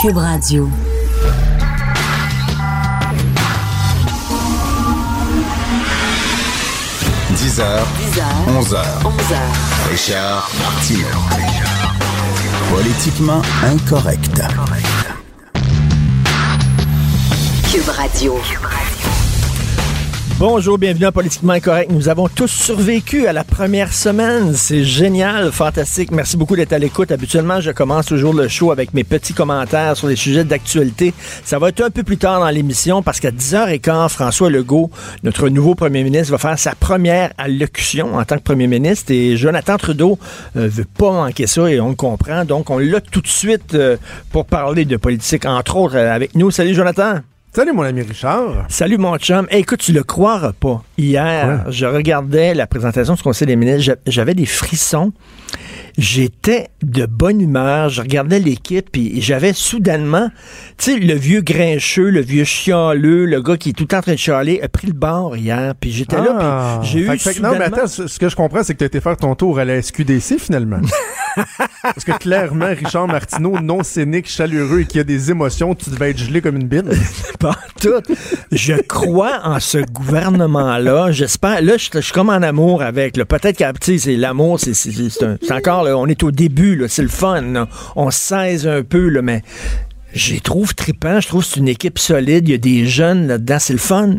Cube Radio. – 10h, 10h, 11h. 11h. Richard Martineau. Politiquement incorrect. Cube Radio. Bonjour, bienvenue à Politiquement Incorrect. Nous avons tous survécu à la première semaine. C'est génial, fantastique. Merci beaucoup d'être à l'écoute. Habituellement, je commence toujours le show avec mes petits commentaires sur les sujets d'actualité. Ça va être un peu plus tard dans l'émission parce qu'à 10h15, François Legault, notre nouveau premier ministre, va faire sa première allocution en tant que premier ministre et Jonathan Trudeau euh, veut pas manquer ça et on le comprend. Donc, on l'a tout de suite euh, pour parler de politique, entre autres, euh, avec nous. Salut, Jonathan. Salut mon ami Richard. Salut mon chum. Hey, écoute, tu le croiras pas. Hier, Ouais. je regardais la présentation du Conseil des ministres, j'a- j'avais des frissons. J'étais de bonne humeur, je regardais l'équipe et j'avais soudainement, tu sais, le vieux grincheux, le vieux chialeux, le gars qui est tout le temps en train de chialer, a pris le bord hier, puis j'étais là, Ah. puis j'ai eu Fait que Non, mais soudainement- attends, ce ce que je comprends, c'est que tu as été faire ton tour à la SQDC finalement. Parce que clairement, Richard Martineau, non scénique, chaleureux et qui a des émotions, tu devais être gelé comme une bine. Pas tout. Je crois en ce gouvernement-là. J'espère. Là, je suis comme en amour avec. Peut-être que c'est l'amour, c'est encore. on est au début. C'est le fun. On se saisit un peu, mais je les trouve trippants. Je trouve que c'est une équipe solide. Il y a des jeunes là-dedans. C'est le fun.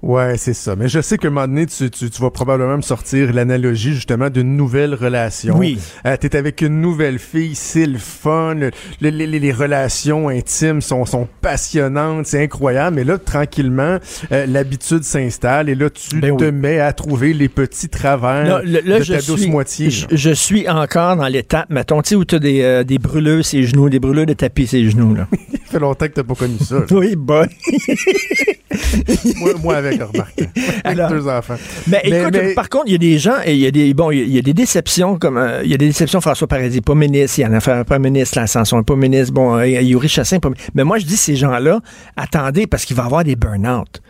Ouais, c'est ça. Mais je sais qu'à un moment donné, tu, tu, tu vas probablement me sortir l'analogie justement d'une nouvelle relation. Oui. Euh, T'es avec une nouvelle fille, c'est le fun. le- le- les, les- les relations intimes sont, sont passionnantes, c'est incroyable. Mais là, tranquillement, euh, l'habitude s'installe et là, tu Ben te oui. mets à trouver les petits travers là, de je ta douce suis, moitié. Je, suis encore dans l'étape, mettons, tu sais, où tu as des, euh, des brûleux ses genoux, des brûleux de tapis ses genoux. Là. Ça fait longtemps que t'as pas connu ça. oui, boy. moi, moi avec, remarque. Avec Alors, deux enfants. Mais, Mais- écoute, mais- par contre, il y a des gens, et il y a des, bon, il y a- des déceptions, comme, euh, il y a des déceptions, François Paradis, pas ministre, il y en a fait pas ministre, l'Ascension, pas ministre, bon, euh, Yuri Chassin, pas Mais moi, je dis, ces gens-là, attendez, parce qu'il va y avoir des burn-out.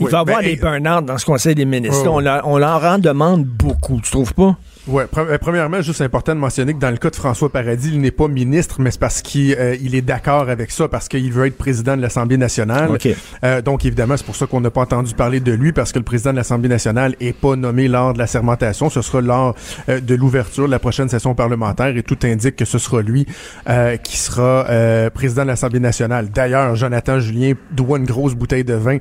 Il Oui, va y avoir ben, des burn-out dans ce conseil des ministres. Oh. On, leur, on leur en demande beaucoup, tu trouves pas? Ouais, pre- euh, premièrement, juste important de mentionner que dans le cas de François Paradis, il n'est pas ministre, mais c'est parce qu'il euh, il est d'accord avec ça, parce qu'il veut être président de l'Assemblée nationale. OK. Euh, donc, évidemment, c'est pour ça qu'on n'a pas entendu parler de lui, parce que le président de l'Assemblée nationale est pas nommé lors de la sermentation. Ce sera lors euh, de l'ouverture de la prochaine session parlementaire, et tout indique que ce sera lui euh, qui sera euh, président de l'Assemblée nationale. D'ailleurs, Jonathan Julien doit une grosse bouteille de vin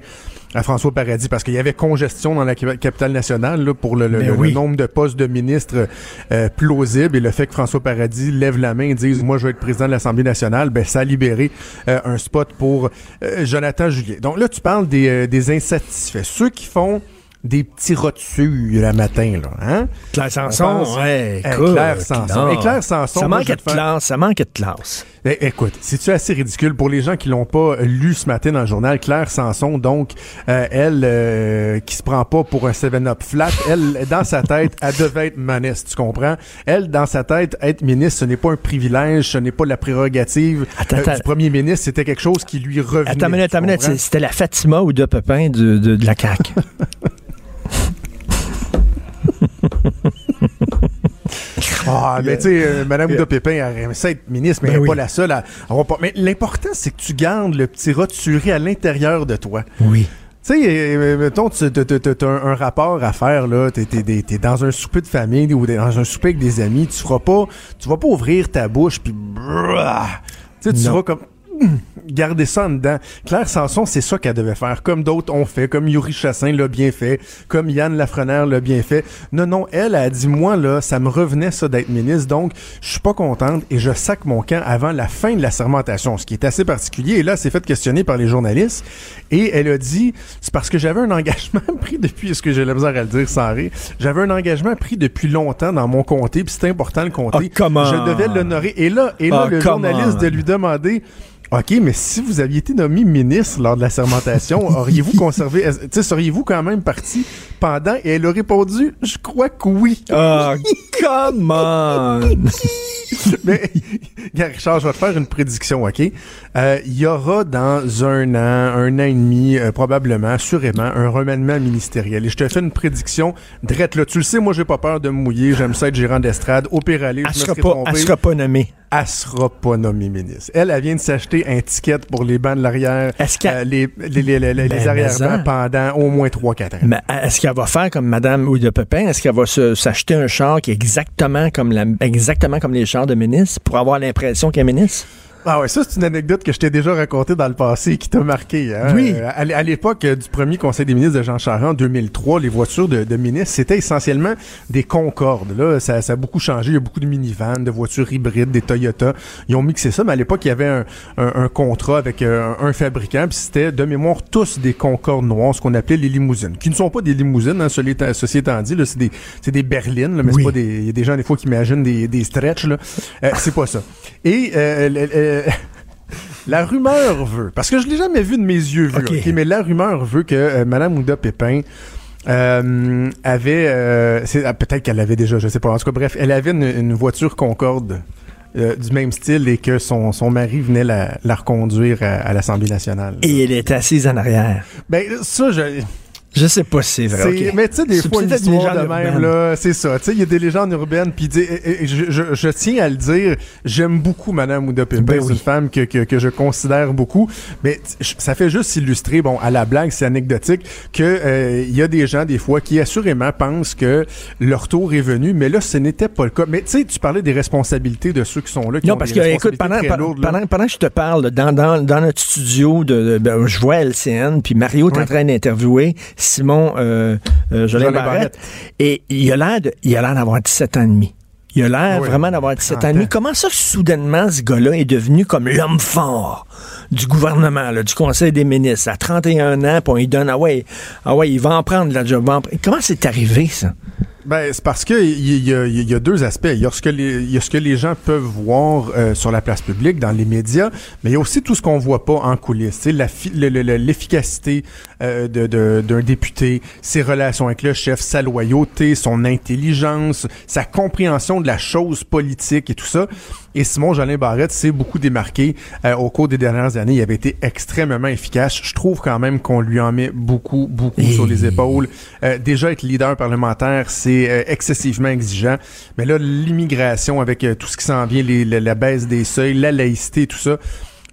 à François Paradis parce qu'il y avait congestion dans la cap- capitale nationale là, pour le, le- Ben le- nombre de postes de ministres euh, plausibles et le fait que François Paradis lève la main et dise moi je veux être président de l'Assemblée nationale ben ça a libéré euh, un spot pour euh, Jonathan Julien. Donc là tu parles des, euh, des insatisfaits, ceux qui font des petits rotus le matin là, hein? Claire Sanson, pense- ouais, Eh, écoute, Claire Sanson. Eh, Claire Sanson, Ça manque de classe, ça manque de classe. Eh, écoute, c'est-tu assez ridicule pour les gens qui l'ont pas lu ce matin dans le journal? Claire Sanson, donc, euh, elle, euh, qui se prend pas pour un 7-up flat, elle, dans sa tête, elle devait être ministre, tu comprends? Elle, dans sa tête, être ministre, ce n'est pas un privilège, ce n'est pas la prérogative Attends, euh, du premier ministre, c'était quelque chose qui lui revenait. Attends minute, attends minute, c'était la Fatima ou de Pepin de, de, de la CAQ? Ah, mais tu sais, euh, Madame Ouda Pépin, elle aimerait ça être ministre, mais Ben elle n'est oui. pas la seule à avoir pas. Mais l'important, c'est que tu gardes le petit roturé à l'intérieur de toi. Oui. Tu sais, euh, mettons, tu as un, un rapport à faire, là, t'es es, dans un souper de famille ou dans un souper avec des amis, tu feras pas, tu vas pas ouvrir ta bouche puis tu sais, tu vas comme garder ça en dedans. Claire Sanson, c'est ça qu'elle devait faire, comme d'autres ont fait, comme Yuri Chassin l'a bien fait, comme Yann Lafrenère l'a bien fait. Non, non, elle a dit, moi, là, ça me revenait ça d'être ministre, donc je suis pas contente et je sac mon camp avant la fin de la sermentation, ce qui est assez particulier. Et là, c'est fait questionner par les journalistes et elle a dit, c'est parce que j'avais un engagement pris depuis, ce que j'ai la misère à le dire sans rire, j'avais un engagement pris depuis longtemps dans mon comté, puis c'était important le comté. Oh, comment? Je devais l'honorer. Et là, et là, Oh, le journaliste on. de lui demander OK, mais si vous aviez été nommé ministre lors de la sermentation, auriez-vous conservé, seriez-vous quand même parti pendant? Et elle a répondu, je crois que oui. Ah, come on! mais, Richard, je vais te faire une prédiction, OK? Euh, Il y aura dans un an, un an et demi, euh, probablement, assurément, un remaniement ministériel. Et je te fais une prédiction drette là. Tu le sais, moi, j'ai pas peur de me mouiller. J'aime ça être gérant d'estrade. Au pire aller, Elle je me sera serai pas, trompé. elle sera pas nommée. elle sera pas nommée ministre. Elle, elle vient de s'acheter un ticket pour les bancs de l'arrière, euh, les, les, les, les, les Ben, arrière-bancs pendant au moins 3-4 ans. Mais est-ce qu'elle va faire comme Madame ou de Pepin? Est-ce qu'elle va s'acheter un char qui est exactement comme la, exactement comme les chars de ministre pour avoir l'impression qu'elle est ministre? Ah ouais, ça c'est une anecdote que je t'ai déjà racontée dans le passé et qui t'a marqué. Hein? Oui. Euh, à, l'époque euh, du premier conseil des ministres de Jean Charest en 2003, les voitures de, de ministres, c'était essentiellement des Concorde. Là, ça, ça a beaucoup changé. Il y a beaucoup de minivans, de voitures hybrides, des Toyota. Ils ont mixé ça, mais à l'époque, il y avait un, un- un contrat avec euh, un, un fabricant, puis c'était de mémoire tous des Concorde noirs, ce qu'on appelait les limousines, qui ne sont pas des limousines, hein, ceci étant- ceci étant dit, c'est des, c'est des berlines, là, mais Oui. c'est pas des, il y a des gens des fois qui imaginent des, des stretch, là. Euh, c'est pas ça. Et euh, le- la rumeur veut, parce que je l'ai jamais vu de mes yeux vus, mais la rumeur veut que euh, Madame Ouda Pépin euh, avait, euh, ah, peut-être qu'elle l'avait déjà, je sais pas. En tout cas, bref, elle avait une, une voiture Concorde euh, du même style et que son, son mari venait la, la reconduire à, à l'Assemblée nationale. Et elle est assise en arrière. Ben ça, je, Je sais pas si c'est vrai. Mais tu sais, des fois, l'histoire de même, urbaine. là, c'est ça. Tu sais, il y a des légendes urbaines, puis je, je- je tiens à le dire, j'aime beaucoup Madame Ouda. Ben c'est oui. une femme que, que, que je considère beaucoup, mais ça fait juste illustrer, bon, à la blague, c'est anecdotique, que euh, il y a des gens, des fois, qui assurément pensent que leur tour est venu, mais là, ce n'était pas le cas. Mais tu sais, tu parlais des responsabilités de ceux qui sont là, qui Non, ont parce des que, écoute, pendant, très pendant, lourdes, pendant, pendant que je te parle, dans, dans, dans notre studio, de, de- ben, je vois LCN, puis Mario est en train d'interviewer Simon euh, euh, Jolin Jolin Barrette, Barrette. et il a l'air d'avoir 17 ans et demi. Il a l'air Oui, vraiment d'avoir 17 ans et 30 demi. Comment ça, soudainement, ce gars-là est devenu comme l'homme fort? Du gouvernement, du Conseil des ministres, à 31 ans, puis on lui donne, ah ouais, ah ouais, il va en prendre la job. Comment c'est arrivé, ça? Ben, c'est parce que il y, y a deux aspects. Il y a ce que les, gens peuvent voir euh, sur la place publique, dans les médias, mais il y a aussi tout ce qu'on voit pas en coulisses. L'efficacité euh, d'un député, ses relations avec le chef, sa loyauté, son intelligence, sa compréhension de la chose politique et tout ça. Et Simon Jolin Barrette s'est beaucoup démarqué euh, au cours des dernières années. Il avait été extrêmement efficace. Je trouve quand même qu'on lui en met beaucoup, beaucoup Et- sur les épaules. Euh, déjà être leader parlementaire, c'est euh, excessivement exigeant. Mais là, l'immigration avec euh, tout ce qui s'en vient, les- la, la baisse des seuils, la laïcité, tout ça,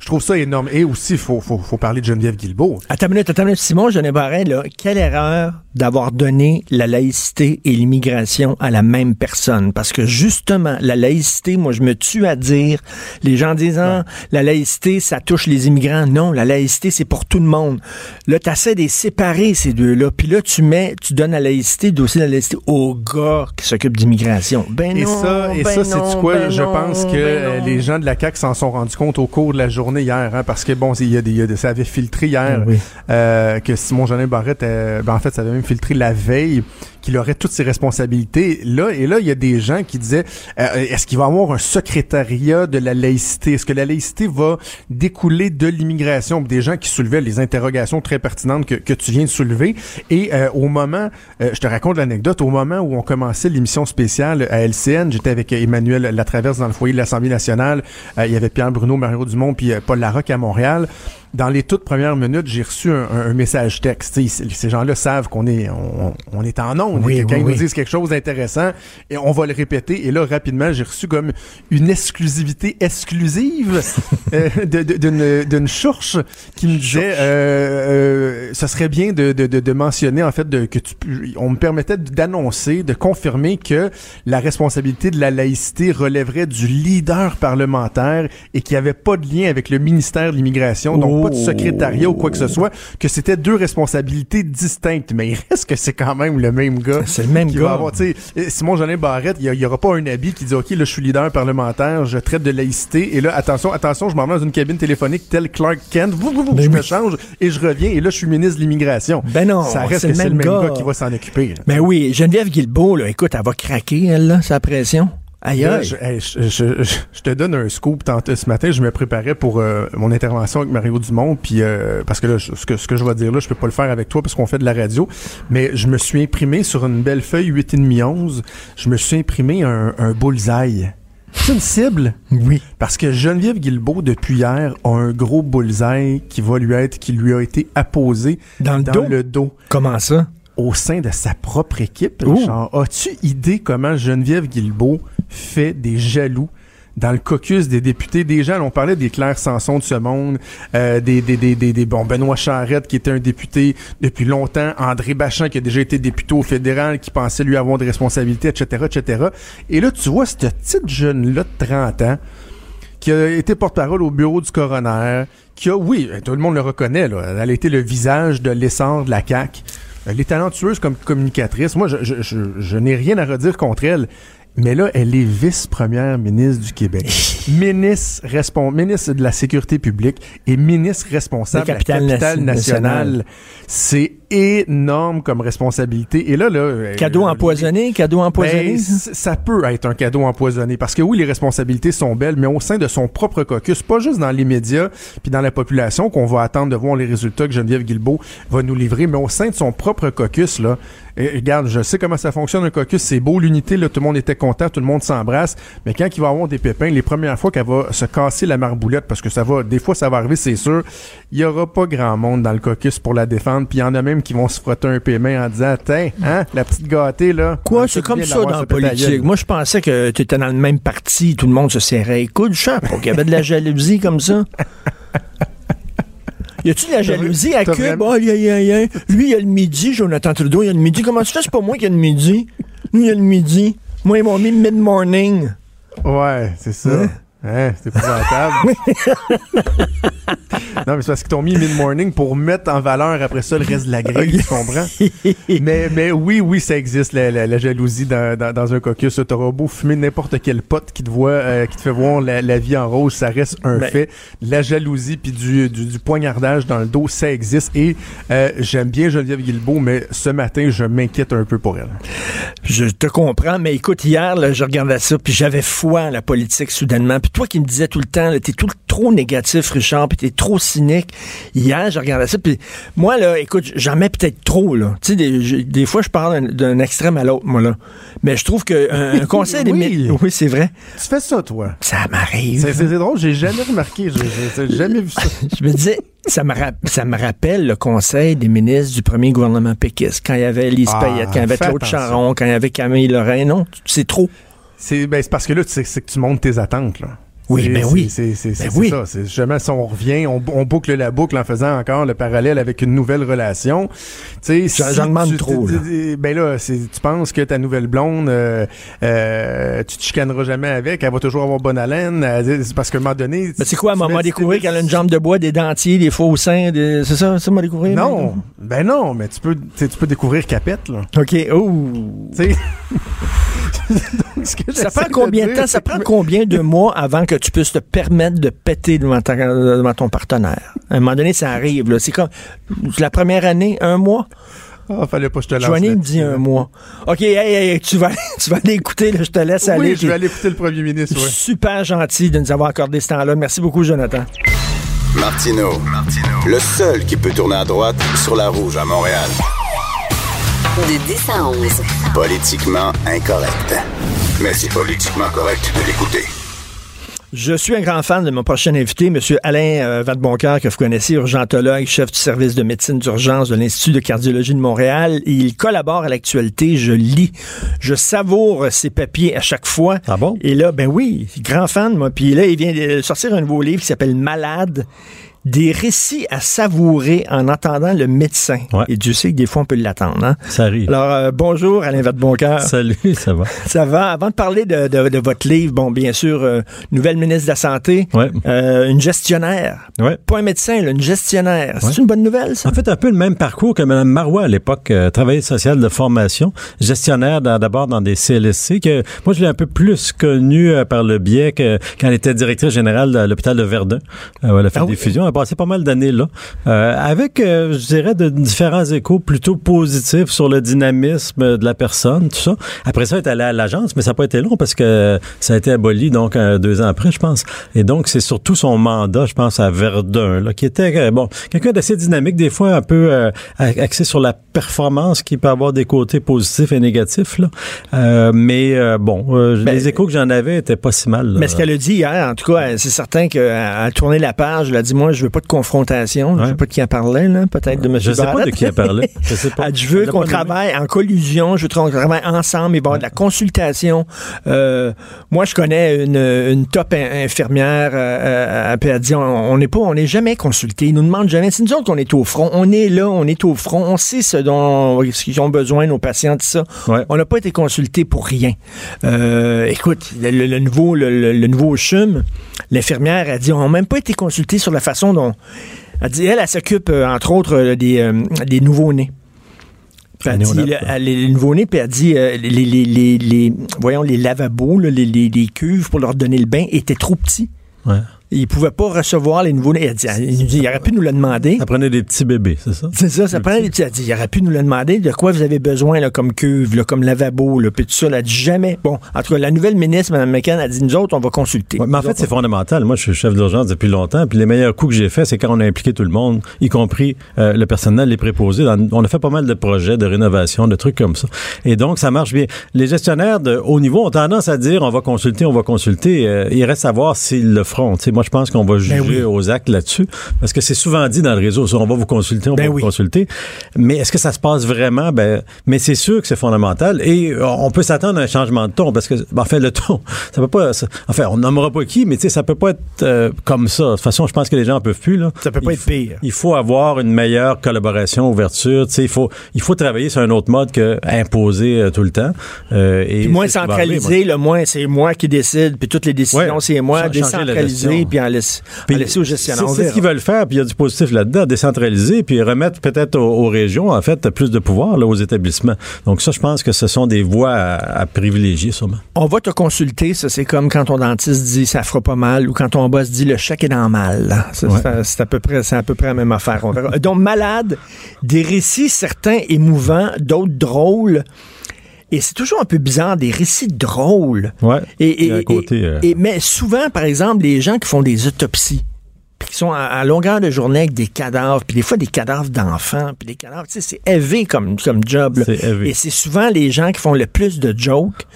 je trouve ça énorme. Et aussi, il faut, faut, faut parler de Geneviève Guilbeault. Attends une minute, attends une minute. Simon Jolin Barrette, là, quelle erreur d'avoir donné la laïcité et l'immigration à la même personne? Parce que justement, la laïcité, moi, je me tue à dire, les gens disent, ah, la laïcité, ça touche les immigrants. Non, la laïcité, c'est pour tout le monde. Là, tu essaies de les séparer, ces deux-là. Puis là, tu mets, tu donnes la laïcité, dossier de la laïcité aux gars qui s'occupent d'immigration. Ben Et non, ça, et ben ça, c'est non, quoi? ben je non, pense que ben euh, non. les gens de la CAQ s'en sont rendus compte au cours de la journée hier, hein, parce que bon, il y a des, il y a des- ça avait filtré hier oui. euh, que Simon Jolin Barrette, euh, ben, en fait, ça avait même filtré la veille qu'il aurait toutes ses responsabilités. Là et là, il y a des gens qui disaient euh, est-ce qu'il va avoir un secrétariat de la laïcité? Est-ce que la laïcité va découler de l'immigration? Des gens qui soulevaient les interrogations très pertinentes que, tu viens de soulever. Et euh, au moment, euh, je te raconte l'anecdote, au moment où on commençait l'émission spéciale à LCN, j'étais avec Emmanuel Latraverse dans le foyer de l'Assemblée nationale. Il y avait Pierre Bruno, Mario Dumont, puis Paul Larocque à Montréal. Dans les toutes premières minutes, j'ai reçu un, un- message texte. Ces gens-là savent qu'on est, on, on est en ondes. Oui, et que quand oui, ils nous disent quelque chose d'intéressant, et on va le répéter. Et là, rapidement, j'ai reçu comme une exclusivité exclusive euh, d'une d'une chourche qui me disait, euh, euh, ce serait bien de, de, de, de mentionner en fait de, que tu, on me permettait d'annoncer, de confirmer que la responsabilité de la laïcité relèverait du leader parlementaire et qu'il n'y avait pas de lien avec le ministère de l'immigration, donc pas de secrétariat ou quoi que ce soit, que c'était deux responsabilités distinctes. Mais il reste que c'est quand même le même gars. C'est le même qui gars. va avoir, sais, Simon Jolin Barrette, il n'y aura pas un habit qui dit OK, là, je suis leader parlementaire, je traite de laïcité, et là, attention, attention, je m'en vais dans une cabine téléphonique tel Clark Kent, vous, vous, vous, je me change et je reviens, et là, je suis ministre de l'immigration. Ben non, Ça reste c'est que le c'est le même même gars. gars. qui va s'en occuper. là. Ben oui, Geneviève Guilbeault, là, écoute, elle va craquer, elle, là, sa pression. Aïe, je, hey, je- je- je- je te donne un scoop. Ce matin, je me préparais pour euh, mon intervention avec Mario Dumont, puis euh, parce que là, je- ce que, ce que je vais dire là, je peux pas le faire avec toi parce qu'on fait de la radio, mais je me suis imprimé sur une belle feuille 8,5-11, je me suis imprimé un, un bullseye. C'est une cible? Oui. Parce que Geneviève Guilbeault, depuis hier, a un gros bullseye qui va lui être, qui lui a été apposé Dans le dans dos? le dos Comment ça? au sein de sa propre équipe. Richard. As-tu idée comment Geneviève Guilbeault fait des jaloux dans le caucus des députés? Déjà, on parlait des Claire Sanson de ce monde, euh, des, des, des, des, bon, Benoît Charette qui était un député depuis longtemps, André Bachand qui a déjà été député au fédéral, qui pensait lui avoir des responsabilités, etc., etc. Et là, tu vois cette petite jeune-là de 30 ans qui a été porte-parole au bureau du coroner, qui a, oui, tout le monde le reconnaît, elle a été le visage de l'essor de la CAQ. Elle est talentueuse comme communicatrice. Moi, je n'ai rien à redire contre elle. Mais là, elle est vice-première ministre du Québec. ministre, respon- ministre de la Sécurité publique et ministre responsable de La capitale capitale nation- nationale. nationale. C'est énorme comme responsabilité. Et là, là... euh, Cadeau euh, empoisonné, cadeau empoisonné. ben, ça? c- ça? peut être un cadeau empoisonné parce que oui, les responsabilités sont belles, mais au sein de son propre caucus, pas juste dans les médias puis dans la population qu'on va attendre de voir les résultats que Geneviève Guilbeault va nous livrer, mais au sein de son propre caucus là, et, regarde, je sais comment ça fonctionne un caucus, c'est beau l'unité là, tout le monde était content, tout le monde s'embrasse, mais quand il va avoir des pépins, les premières fois qu'elle va se casser la marboulette parce que ça va des fois ça va arriver, c'est sûr, il y aura pas grand monde dans le caucus pour la défendre, puis il y en a même qui vont se frotter un peu les mains en disant "Tiens, hein, la petite gâtée là." Quoi, c'est comme ça dans la politique. Moi, je pensais que tu étais dans le même parti, tout le monde se serrait. Écoute, je sais pas qu'il y avait de la jalousie comme ça. Y a-tu de la jalousie à Cube? Oh, y a, y a, y a. Lui, il a le midi, Jonathan Trudeau, il a le midi. Comment tu fais? C'est pas moi qui a le midi. Lui, il a le midi. Moi, ils m'ont mis mid-morning. Ouais, c'est ça. Hein? Hein, c'est épouvantable. non, mais c'est parce qu'ils t'ont mis mid-morning pour mettre en valeur après ça le reste de la grille, tu comprends? mais, mais oui, oui, ça existe, la, la- la jalousie dans, dans, dans un caucus. T'auras beau fumer n'importe quel pote qui te voit, euh, qui te fait voir la, la vie en rose, ça reste un Ben- fait. La jalousie puis du, du, du poignardage dans le dos, ça existe. Et euh, j'aime bien Geneviève Guilbeault, mais ce matin, je m'inquiète un peu pour elle. Je te comprends, mais écoute, hier, là, je regardais ça, puis j'avais foi en la politique soudainement. Puis toi qui me disais tout le temps, t'es tout trop négatif, Richard, puis t'es trop cynique. Hier, je regardais ça, puis moi, là, écoute, j'en mets peut-être trop, là. Tu sais, des, fois, je parle d'un- extrême à l'autre, moi, là. Mais je trouve que un, un conseil des Oui. Oui, c'est vrai. Tu fais ça, toi? Ça m'arrive. C'est drôle, j'ai jamais remarqué, j'ai jamais vu ça. Je me disais, ça me, ça me rappelle le conseil des ministres du premier gouvernement péquiste, quand il y avait Lise Ah, Payette, quand il y avait Claude attention. Charon, quand il y avait Camille Lorrain. Non, c'est trop. C'est ben, parce que là, tu sais, que tu montes tes attentes. Là. Oui, C'est- ben oui. C'est Ben c'est oui. ça. C'est jamais si on revient, on, on boucle la boucle en faisant encore le parallèle avec une nouvelle relation. Tu sais, J'en- si demande tu- trop, là. tu- Ben là, tu penses que ta nouvelle blonde, euh, euh, tu te chicaneras jamais avec, elle va toujours avoir bonne haleine. elle- C'est parce qu'à un moment donné. Mais c'est quoi, tu maman découvrir qu'elle a une jambe de bois, des dentiers, des faux seins, des- c'est ça, ça m'a découvert? Non, ben non, mais tu peux, tu peux découvrir Capette, là. OK. Oh. Tu sais. Donc, ce que Ça prend combien de temps? Ça prend combien de mois avant que tu puisses te permettre de péter devant, ta- devant ton partenaire? À un moment donné, ça arrive. là. C'est comme la première année, un mois? Ah, fallait pas que je te lance. Joanie me dit un mois. OK, hey, hey, hey, tu vas, tu vas aller écouter, là, je te laisse aller. Oui, je vais aller écouter le premier ministre, ouais. Super gentil de nous avoir accordé ce temps-là. Merci beaucoup, Jonathan. Martino, le seul qui peut tourner à droite sur la rouge à Montréal. De 10 à 11. Politiquement incorrect. Mais c'est politiquement correct de l'écouter. Je suis un grand fan de mon prochain invité, M. Alain euh, Vadeboncoeur, que vous connaissez, urgentologue, chef du service de médecine d'urgence de l'Institut de cardiologie de Montréal. Il collabore à l'actualité, je lis, je savoure ses papiers à chaque fois. Ah bon? Et là, ben oui, grand fan, moi. Puis là, il vient de sortir un nouveau livre qui s'appelle Malade des récits à savourer en entendant le médecin. Ouais. Et Dieu sait que des fois, on peut l'attendre. Hein? Ça arrive. Alors, euh, bonjour, Alain Vadeboncoeur. Salut, ça va? Ça va? Avant de parler de, de- de votre livre, bon, bien sûr, euh, nouvelle ministre de la Santé, Ouais. euh, une gestionnaire. Ouais. Pas un médecin, là, une gestionnaire. C'est une bonne nouvelle, ça? En fait, un peu le même parcours que Mme Marois à l'époque, euh, travailleuse sociale de formation, gestionnaire d'abord dans des CLSC, que moi je l'ai un peu plus connue euh, par le biais que quand elle était directrice générale à l'hôpital de Verdun. Euh, elle a fait Ah des oui? fusions, passé pas mal d'années là, euh, avec, euh, je dirais, de différents échos plutôt positifs sur le dynamisme de la personne, tout ça. Après ça, elle est allée à l'agence, mais ça n'a pas été long parce que ça a été aboli donc euh, deux ans après, je pense. Et donc, c'est surtout son mandat, je pense, à Verdun, là, qui était, euh, bon, quelqu'un d'assez dynamique, des fois un peu euh, axé sur la performance, qui peut avoir des côtés positifs et négatifs, là. Euh, mais euh, bon, euh, Ben, les échos que j'en avais étaient pas si mal. là. Mais ce qu'elle a dit hier, en tout cas, c'est certain qu'elle a tourné la page. Elle a dit, moi, je veux pas de confrontation. Je Ouais. sais pas de qui elle parlait, là. Peut-être de M. Je sais pas de qui elle parlait. Je sais pas. Je veux qu'on travaille en collusion, je veux qu'on travaille ensemble, il va y avoir de la consultation. Euh, moi, je connais une, une top in- infirmière, euh, euh, puis elle dit, on n'est pas, on n'est jamais consulté, ils nous demandent jamais, c'est nous autres qu'on est au front, on est là, on est au front, on sait ce dont ce qu'ils ont besoin, nos patients, tout ça. Ouais. On n'a pas été consulté pour rien. Euh, écoute, le, nouveau, le, le- le nouveau CHUM, l'infirmière a dit, on n'a même pas été consultés sur la façon Elle dit, elle, elle s'occupe, euh, entre autres, euh, des, euh, des nouveaux-nés. Elle Les dit, elle- les nouveaux-nés, puis elle dit, euh, les, les, les, les- voyons, les lavabos, là, les, les, les cuves pour leur donner le bain étaient trop petits. Ouais. Ils pouvaient pas recevoir les dit, elle nous dit, il aurait pu nous le demander. Ça prenait des petits bébés, c'est ça? C'est ça, ça prend des petits. Elle dit, il aurait pu nous le demander de quoi vous avez besoin là, comme cuve, là, comme lavabo, là, puis tout ça. Elle a dit jamais. Bon, en tout cas, la nouvelle ministre, Mme McCann, a dit, nous autres, on va consulter. Ouais, mais en Nous fait, c'est fondamental. Moi, je suis chef d'urgence depuis longtemps, puis les meilleurs coups que j'ai faits, c'est quand on a impliqué tout le monde, y compris euh, le personnel, les préposés. Dans- on a fait pas mal de projets de rénovation, de trucs comme ça. Et donc, ça marche bien. Les gestionnaires de haut niveau ont tendance à dire on va consulter, on va consulter. Euh, il reste à voir s'ils le feront. Moi, je pense qu'on va juger Ben oui. aux actes là-dessus, parce que c'est souvent dit dans le réseau, on va vous consulter, on Ben va oui. vous consulter. Mais est-ce que ça se passe vraiment? Ben, mais c'est sûr que c'est fondamental. Et euh, on peut s'attendre à un changement de ton, parce que, ben, en fait, le ton, ça peut pas, ça- enfin, on nommera pas qui, mais tu sais, ça peut pas être euh, comme ça. De toute façon, je pense que les gens en peuvent plus, là. Ça peut pas Il être pire. Il faut avoir une meilleure collaboration, ouverture. Tu sais, il faut, il faut travailler sur un autre mode que imposer euh, tout le temps. Euh, et Puis moins centralisé, le moins c'est moi qui décide, puis toutes les décisions, Ouais. c'est moi, décentralisé. Puis en laisse, en Puis laisser aux gestionnaires. C'est ce qu'ils veulent faire, puis il y a du positif là-dedans, décentraliser, puis remettre peut-être aux, aux régions, en fait, plus de pouvoir là, aux établissements. Donc ça, je pense que ce sont des voies à, à privilégier, sûrement. On va te consulter, ça c'est comme quand ton dentiste dit ça fera pas mal ou quand ton boss dit le chèque est dans mal. Ouais. c'est à- peu près c'est à peu près la même affaire. On verra. Donc malade, des récits certains émouvants, d'autres drôles. Et c'est toujours un peu bizarre, des récits drôles. Ouais. Et, côté, euh, et- mais souvent, par exemple, les gens qui font des autopsies, puis qui sont à, à longueur de journée avec des cadavres, puis des fois des cadavres d'enfants, puis des cadavres, tu sais, c'est élevé comme, comme job. là. Et c'est souvent les gens qui font le plus de jokes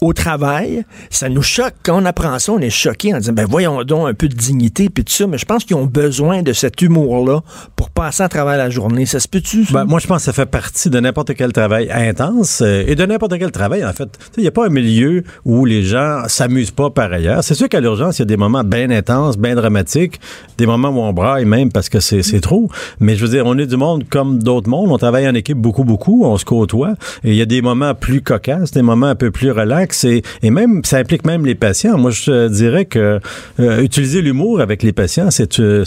au travail. Ça nous choque. Quand on apprend ça, on est choqué en disant, ben voyons donc un peu de dignité, puis tout ça. Mais je pense qu'ils ont besoin de cet humour-là pour passer à travers la journée. Ça se peut-tu? Ben, moi, je pense que ça fait partie de n'importe quel travail intense euh, et de n'importe quel travail, en fait. Il n'y a pas un milieu où les gens s'amusent pas par ailleurs. C'est sûr qu'à l'urgence, il y a des moments bien intenses, bien dramatiques, des moments où on braille même parce que c'est trop. Mais je veux dire, on est du monde comme d'autres mondes. On travaille en équipe beaucoup, beaucoup. On se côtoie. Et il y a des moments plus cocasses, des moments un peu plus relax. Et, et même, ça implique même les patients. Moi, je dirais que euh, utiliser l'humour avec les patients, c'est euh,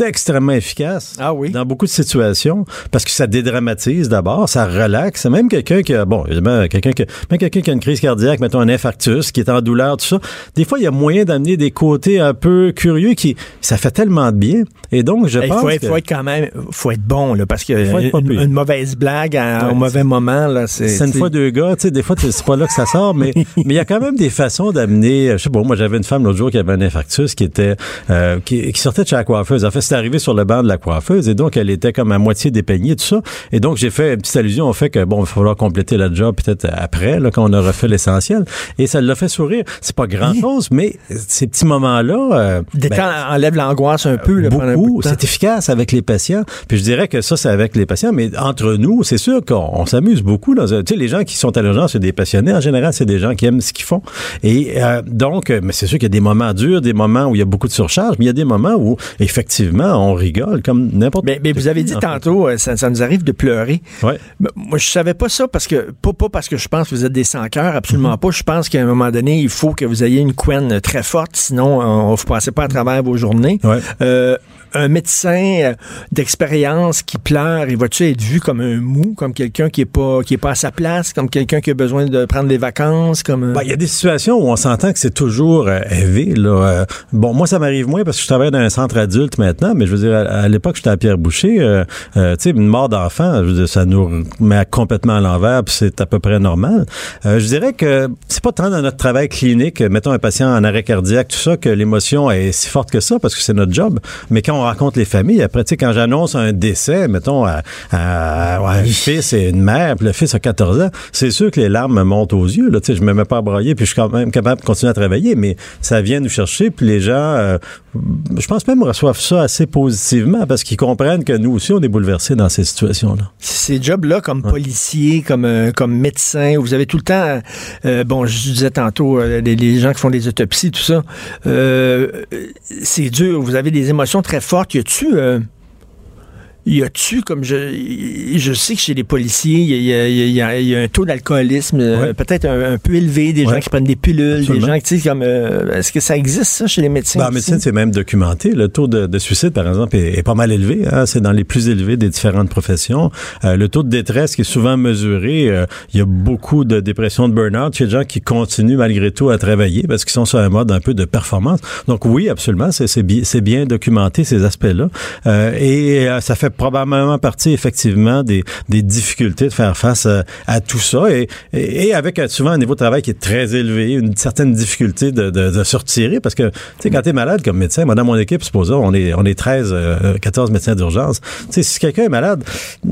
extrêmement efficace Ah oui? dans beaucoup de situations parce que ça dédramatise d'abord, ça relaxe. Même quelqu'un qui a, bon, évidemment, quelqu'un qui, a- même quelqu'un qui a une crise cardiaque, mettons un infarctus, qui est en douleur, tout ça. Des fois, il y a moyen d'amener des côtés un peu curieux qui, ça fait tellement de bien. Et donc, je Il pense faut, être, que- faut être quand même, faut être bon, là, parce que Faut être pas une, une mauvaise blague à- Ouais, au mauvais moment, là, c'est. c'est une fois deux gars, tu sais, des fois, c'est pas là que ça sort, mais mais il y a quand même des façons d'amener, je sais pas, moi, j'avais une femme l'autre jour qui avait un infarctus, qui était, euh, qui, qui sortait de chez la coiffeuse. En fait, c'est arrivé sur le banc de la coiffeuse. Coiffeuse et donc elle était comme à moitié dépeignée, tout ça. Et donc j'ai fait une petite allusion au fait que bon, il va falloir compléter la job peut-être après, là, quand on aura fait l'essentiel. Et ça l'a fait sourire. C'est pas grand-chose, mais ces petits moments-là... Euh, Des ben, enlève l'angoisse un peu. là, beaucoup. C'est efficace avec les patients. Puis je dirais que ça, c'est avec les patients, mais entre nous, c'est sûr qu'on on s'amuse beaucoup. Dans tu sais, les gens qui sont à l'urgence, c'est des passionnés. En général, c'est des gens qui aiment ce qu'ils font. Et euh, donc, euh, mais c'est sûr qu'il y a des moments durs, des moments où il y a beaucoup de surcharge, mais il y a des moments où, effectivement, on rigole comme n'importe Mais, mais vous avez dit tantôt, euh, ça, ça nous arrive de pleurer. Ouais. Moi, je savais pas ça parce que, pas, pas parce que je pense que vous êtes des sans-cœurs, absolument pas. Je pense qu'à un moment donné, il faut que vous ayez une couenne très forte, sinon, on, vous passez pas à travers vos journées. Ouais. Euh, un médecin euh, d'expérience qui pleure, il va-tu être vu comme un mou, comme quelqu'un qui est pas qui est pas à sa place, comme quelqu'un qui a besoin de prendre des vacances, comme euh, Ben, il y a des situations où on s'entend que c'est toujours euh. Là. Euh, bon, moi, ça m'arrive moins parce que je travaille dans un centre adulte maintenant, mais je veux dire, à, à l'époque, j'étais à Pierre-Boucher. Euh, euh, tu sais, une mort d'enfant, je veux dire, ça nous met complètement à l'envers, puis c'est à peu près normal. Je dirais que c'est pas tant dans notre travail clinique, mettons un patient en arrêt cardiaque, tout ça, que l'émotion est si forte que ça, parce que c'est notre job. Mais quand on rencontre les familles, après, tu sais, quand j'annonce un décès, mettons, à, à- à un fils et une mère, puis le fils a 14 ans, c'est sûr que les larmes me montent aux yeux. Là, tu sais, je me mets pas à broyer, puis je suis quand même capable de continuer à travailler, mais ça vient nous chercher, puis les gens, euh, je pense même reçoivent ça assez positivement, parce qu'ils comprennent que nous aussi, on est bouleversés dans ces situations-là. ces jobs-là, comme policier, comme, euh, comme médecin, vous avez tout le temps, euh, bon, je disais tantôt, euh, les, les gens qui font des autopsies, tout ça, c'est dur, vous avez des émotions très fortes. Y a-tu... euh, y a-tu, comme je, je sais que chez les policiers, il y a, il y y y a un taux d'alcoolisme euh, Ouais. peut-être un, un peu élevé, des gens Ouais. qui prennent des pilules, Absolument. des gens qui, comme, euh, est-ce que ça existe, ça, chez les médecins? Ben, en médecine, c'est même documenté. Le taux de, de suicide, par exemple, est, est pas mal élevé. hein. C'est dans les plus élevés des différentes professions. Euh, le taux de détresse qui est souvent mesuré, euh, il y a beaucoup de dépression de burn-out chez les gens qui continuent malgré tout à travailler parce qu'ils sont sur un mode un peu de performance. Donc oui, absolument, c'est c'est bi- c'est bien documenté ces aspects-là. Euh, et euh, ça fait probablement partie effectivement des, des difficultés de faire face à, à tout ça. Et, et, et avec euh, souvent un niveau de travail qui est très élevé, une certaine difficulté de, de, de se retirer parce que tu sais quand t'es malade comme médecin, moi dans mon équipe, supposons on est on est 13 euh, 14 médecins d'urgence. Tu sais si quelqu'un est malade,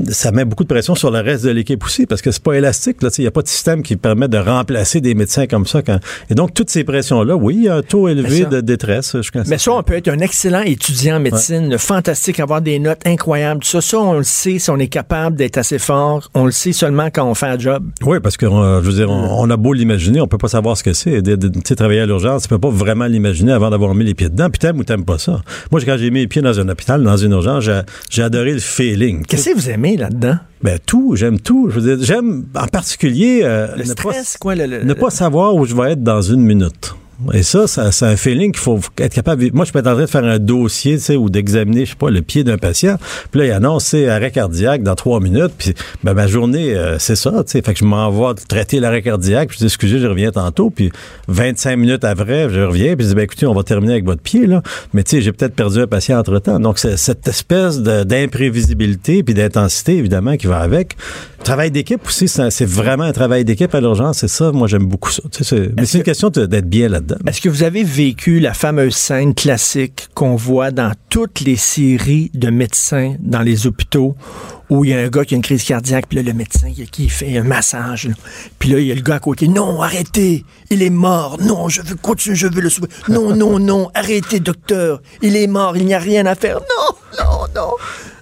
ça met beaucoup de pression sur le reste de l'équipe aussi parce que c'est pas élastique là, il y a pas de système qui permet de remplacer des médecins comme ça quand et donc toutes ces pressions là, oui, il y a un taux élevé ça- de détresse, je pense. Mais ça, on peut être un excellent étudiant en médecine, fantastique, avoir des notes incroyables. Tout ça, ça, on le sait si on est capable d'être assez fort. On le sait seulement quand on fait un job. Oui, parce que euh, je veux dire, on, on a beau l'imaginer, on peut pas savoir ce que c'est. Tu sais, travailler à l'urgence, tu peux pas vraiment l'imaginer avant d'avoir mis les pieds dedans. Puis t'aimes ou t'aimes pas ça. Moi, quand j'ai mis les pieds dans un hôpital, dans une urgence, j'ai, j'ai adoré le feeling. Qu'est-ce que vous aimez là-dedans? Ben tout, j'aime tout. Je veux dire, j'aime en particulier euh, Le ne pas- stress, quoi? Le, le- ne pas savoir où je vais être dans une minute. Et ça, ça c'est un feeling qu'il faut être capable. de- Moi, je peux être en train de faire un dossier, tu sais, ou d'examiner, je sais pas, le pied d'un patient. Puis là, il annonce, c'est arrêt cardiaque dans trois minutes. Puis, ben, ma journée, euh, c'est ça, tu sais. Fait que je m'envoie traiter l'arrêt cardiaque. Puis je dis, excusez, je reviens tantôt. Puis 25 minutes après, je reviens. Puis je dis, ben, écoutez, on va terminer avec votre pied, là. Mais tu sais, j'ai peut-être perdu un patient entre-temps. Donc, c'est cette espèce d'imprévisibilité puis d'intensité, évidemment, qui va avec. Travail d'équipe aussi, c'est vraiment un travail d'équipe à l'urgence. C'est ça, moi, j'aime beaucoup ça. Tu sais, c'est- mais c'est une que- question d'être bien là-dedans. Est-ce que vous avez vécu la fameuse scène classique qu'on voit dans toutes les séries de médecins dans les hôpitaux où il y a un gars qui a une crise cardiaque, puis là, le médecin qui- qui fait un massage, là. puis là, il y a le gars à côté, non, arrêtez, il est mort, non, je veux continuer, je veux le sauver, non, non, non, arrêtez, docteur, il est mort, il n'y a rien à faire, non, non, non.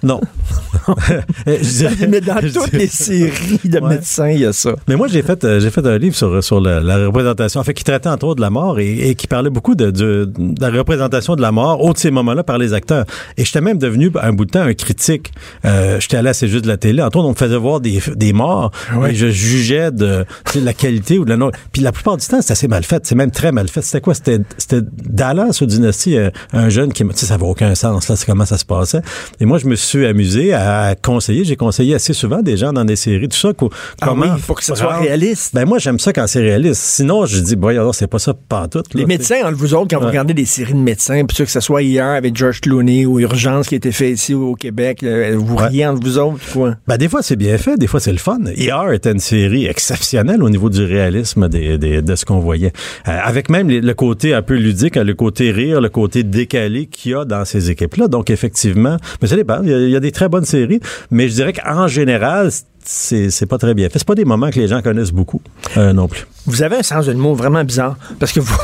Non. Dirais- Mais dans toutes dirais- les séries de Ouais. médecins, il y a ça. Mais moi, j'ai fait, euh, j'ai fait un livre sur, sur la, la représentation, en fait, qui traitait entre autres de la mort et, et qui parlait beaucoup de, de, de la représentation de la mort, au de ces moments-là, par les acteurs. Et j'étais même devenu, un bout de temps, un critique. Euh, j'étais allé à C'est juste de la télé. Entre autres, on me faisait voir des, des morts et je jugeais de, de la qualité ou de la non. Puis la plupart du temps, c'est assez mal fait. C'est même très mal fait. C'était quoi? C'était, c'était Dallas ou Dynasty, euh, un jeune qui, tu sais, ça n'a aucun sens, là, c'est comment ça se passait. Et moi, je me suis amusé à à conseiller. J'ai conseillé assez souvent des gens dans des séries, tout ça. Ah comment oui, pour que ce soit réaliste. Ben moi, j'aime ça quand c'est réaliste. Sinon, je dis, bon, alors, c'est pas ça pantoute. là, Les médecins, entre vous autres, quand vous regardez des séries de médecins, puis que ce soit hier avec George Clooney ou Urgence qui a été fait ici au Québec, vous Ouais. riez entre vous autres, quoi? Ben, des fois, c'est bien fait, des fois, c'est le fun. ER était une série exceptionnelle au niveau du réalisme des, des- de ce qu'on voyait. Euh, avec même les- le côté un peu ludique, le côté rire, le côté décalé qu'il y a dans ces équipes-là. Donc, effectivement, mais ça dépend. Il y, a, il y a des très bonnes séries, mais je dirais qu'en général, c'est pas très bien fait. C'est pas des moments que les gens connaissent beaucoup euh, non plus. Vous avez un sens de l'humour vraiment bizarre, parce que vous...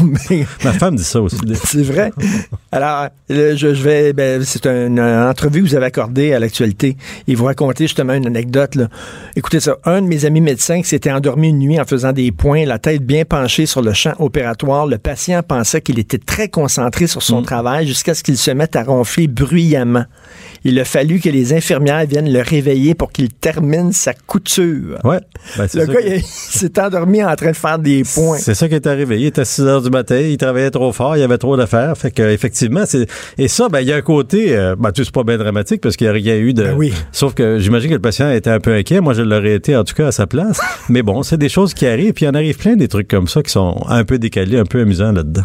Ma femme dit ça aussi. C'est vrai. Alors, je, je vais. ben, c'est une, entrevue que vous avez accordée à l'actualité. Et vous racontez justement une anecdote. Là. Écoutez ça. Un de mes amis médecins qui s'était endormi une nuit en faisant des points, la tête bien penchée sur le champ opératoire. Le patient pensait qu'il était très concentré sur son travail jusqu'à ce qu'il se mette à ronfler bruyamment. Il a fallu que les infirmières viennent le réveiller pour qu'il termine sa couture. Ouais. Ben, Le ça gars, que- il, s'est endormi en train de faire des points. C'est ça qui est arrivé. Il était à 6 heures du matin, il travaillait trop fort, il y avait trop d'affaires. Fait que effectivement, c'est et ça, ben il y a un côté, euh, ben tu sais, c'est pas bien dramatique parce qu'il n'y a rien eu de. Ben oui. Sauf que j'imagine que le patient était un peu inquiet. Moi, je l'aurais été en tout cas à sa place. Mais bon, c'est des choses qui arrivent. Puis il y en arrive plein des trucs comme ça qui sont un peu décalés, un peu amusants là-dedans.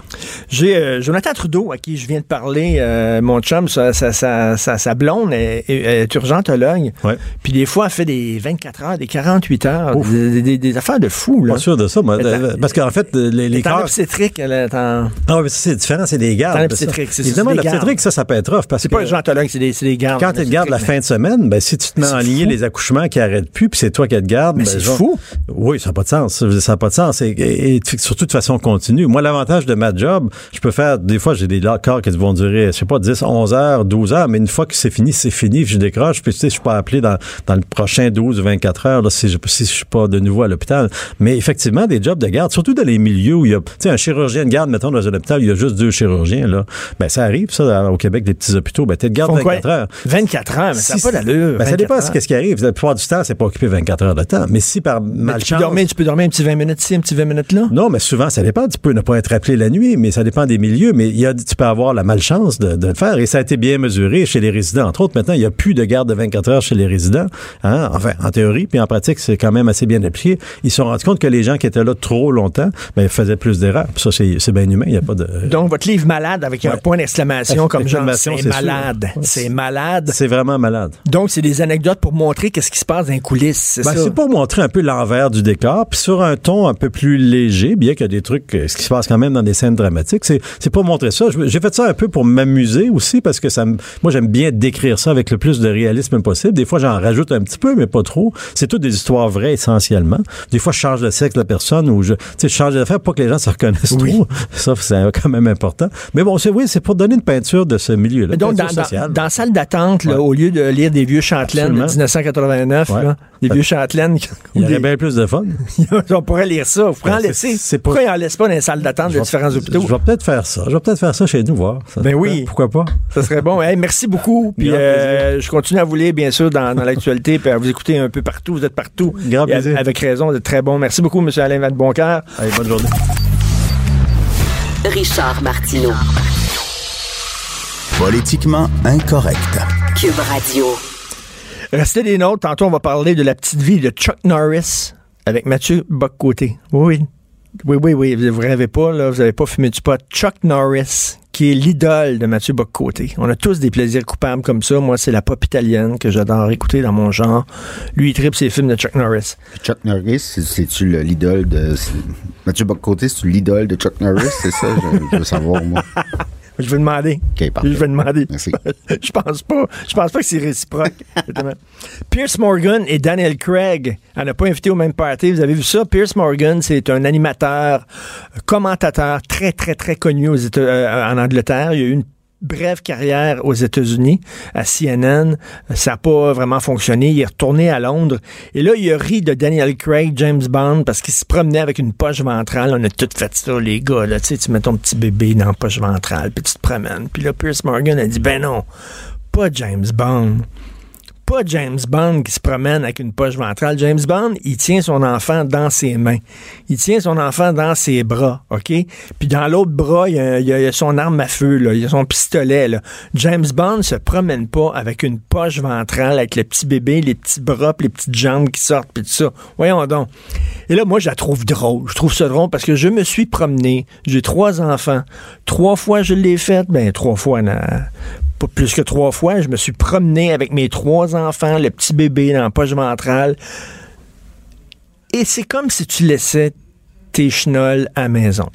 J'ai euh, Jonathan Trudeau, à qui je viens de parler, euh, mon chum, sa, sa, sa, sa- sa blonde est, est- est urgentologue. Ouais. Puis des fois, elle fait des 24 heures, des 48 heures, des, des- des affaires de fou. Là. Pas sûr de ça, moi. Parce qu'en fait, les, les corps. obstétrique, en... Ah, c'est différent, c'est des gardes. C'est ça, Évidemment, l'obstétrique, ça, ça peut être parce C'est pas urgentologue, c'est des, c'est des gardes. Quand tu te gardes la fin de semaine, ben, si tu te mets en ligne les accouchements qui arrêtent plus, puis c'est toi qui te gardes, Mais ben, c'est fou. Oui, ça n'a pas de sens. Ça n'a pas de sens. Et, et- et surtout de façon continue. Moi, l'avantage de ma job, je peux faire, des fois, j'ai des corps qui vont durer, je sais pas, 10, 11 heures, 12 heures, mais une fois que c'est fini, c'est fini, je décroche, puis tu sais, je suis pas appelé dans, dans le prochain 12 ou 24 heures, là, si je, si je suis pas de nouveau à l'hôpital. Mais effectivement, des jobs de garde, surtout dans les milieux où il y a, tu sais, un chirurgien de garde, mettons, dans un hôpital, il y a juste deux chirurgiens, là. Ben, ça arrive, ça, au Québec, des petits hôpitaux, ben, t'es de garde Font quoi? 24 heures. 24 heures, mais ça n'a pas d'allure. Ben, ça 24 dépend de ce qui arrive. La plupart du temps, c'est pas occupé 24 heures de temps. Mais si par Mais tu, peux malchance. dormir, tu peux dormir un petit 20 minutes ici, un petit 20 minutes là? Non, mais souvent, ça dépend. Tu peux ne pas être appelé la nuit, mais ça dépend des milieux. Mais il y a, tu peux avoir la malchance de, de le faire. Et ça a été bien mesuré chez les résidents. Entre autres, maintenant, il n'y a plus de garde de 24 heures chez les résidents. Hein? Enfin, en théorie, puis en pratique, c'est quand même assez bien appliqué. Ils se sont rendus compte que les gens qui étaient là trop longtemps, ben, faisaient plus d'erreurs. Ça, c'est bien humain. Il n'y a pas de... Donc, votre livre malade avec un point d'exclamation comme genre, c'est malade. Ouais. C'est malade. C'est vraiment malade. Donc, c'est des anecdotes pour montrer qu'est-ce qui se passe dans les coulisses. C'est Ben, ça? c'est pour montrer un peu l'envers du décor, puis sur un ton un peu plus léger, bien qu'il y a des trucs, euh, ce qui se passe quand même dans des scènes dramatiques, c'est, pour montrer ça. J'ai fait ça un peu pour m'amuser aussi, parce que ça moi, j'aime bien décrire ça avec le plus de réalisme possible. Des fois, j'en rajoute un petit peu, mais pas trop. C'est toutes des histoires vraies, essentiellement. Des fois, je change le sexe de la personne, ou je, tu sais, je change d'affaire pour que les gens se reconnaissent Oui. trop. Ça, c'est quand même important. Mais bon, c'est, oui, c'est pour donner une peinture de ce milieu-là. Donc, dans, dans, salle d'attente, Ouais. au lieu de lire des vieux chantelaines de Absolument. 1989, Ouais. là, des vieux chantelaines, il y aurait des- bien plus de fun. on pourrait lire ça. Vous pourrez en Ben, c'est- laisser. c'est pour- Pourquoi ils en laissent pas dans les salles d'attente de différents hôpitaux? Je vais peut-être faire ça. Je vais peut-être faire ça chez nous, voir. Ça- Ben oui. Pourquoi pas? Ça serait bon. Hey, merci beaucoup. Puis euh, je continue à vous lire, bien sûr, dans, dans l'actualité, puis à vous écouter un peu partout. Vous êtes partout. Grand Et plaisir. Avec raison, vous êtes très bon. Merci beaucoup, M. Alain Vadeboncoeur. Allez, bonne journée. Richard Martineau. Politiquement incorrect. Cube Radio. Restez des notes. Tantôt, on va parler de la petite vie de Chuck Norris avec Mathieu Boccoté. Oui, oui. Oui, oui, oui. Vous ne rêvez pas, là. Vous n'avez pas fumé du pot. Chuck Norris, qui est l'idole de Mathieu Boccoté. On a tous des plaisirs coupables comme ça. Moi, c'est la pop italienne que j'adore écouter dans mon genre. Lui, il tripe ses films de Chuck Norris. Chuck Norris, c'est- c'est-tu le- l'idole de. Mathieu Bocoté, c'est-tu l'idole de Chuck Norris? C'est ça? Je, je veux savoir, moi. Je vais demander. Je vais demander. Merci. je pense pas. Je pense pas que c'est réciproque. Pierce Morgan et Daniel Craig. On n'a pas invité au même party. Vous avez vu ça? Pierce Morgan, c'est un animateur, commentateur très, très, très connu aux euh, en Angleterre. Il a eu une brève carrière aux États-Unis, à CNN. Ça n'a pas vraiment fonctionné. Il est retourné à Londres. Et là, il a ri de Daniel Craig, James Bond, parce qu'il se promenait avec une poche ventrale. On a tout fait ça, les gars. Là. Tu sais, tu mets ton petit bébé dans la poche ventrale, puis tu te promènes. Puis là, Pierce Morgan a dit, ben non, pas James Bond. Pas James Bond qui se promène avec une poche ventrale. James Bond, il tient son enfant dans ses mains. Il tient son enfant dans ses bras, OK? Puis dans l'autre bras, il y, a, son arme à feu, il y a son pistolet. James Bond se promène pas avec une poche ventrale, avec le petit bébé, les petits bras, puis les petites jambes qui sortent, puis tout ça. Voyons donc. Et là, moi, je la trouve drôle. Je trouve ça drôle parce que je me suis promené. J'ai trois enfants. Trois fois, je l'ai fait. Ben, trois fois, non, plus que trois fois. Je me suis promené avec mes trois enfants, le petit bébé dans la poche ventrale. Et c'est comme si tu laissais tes chenolles à maison.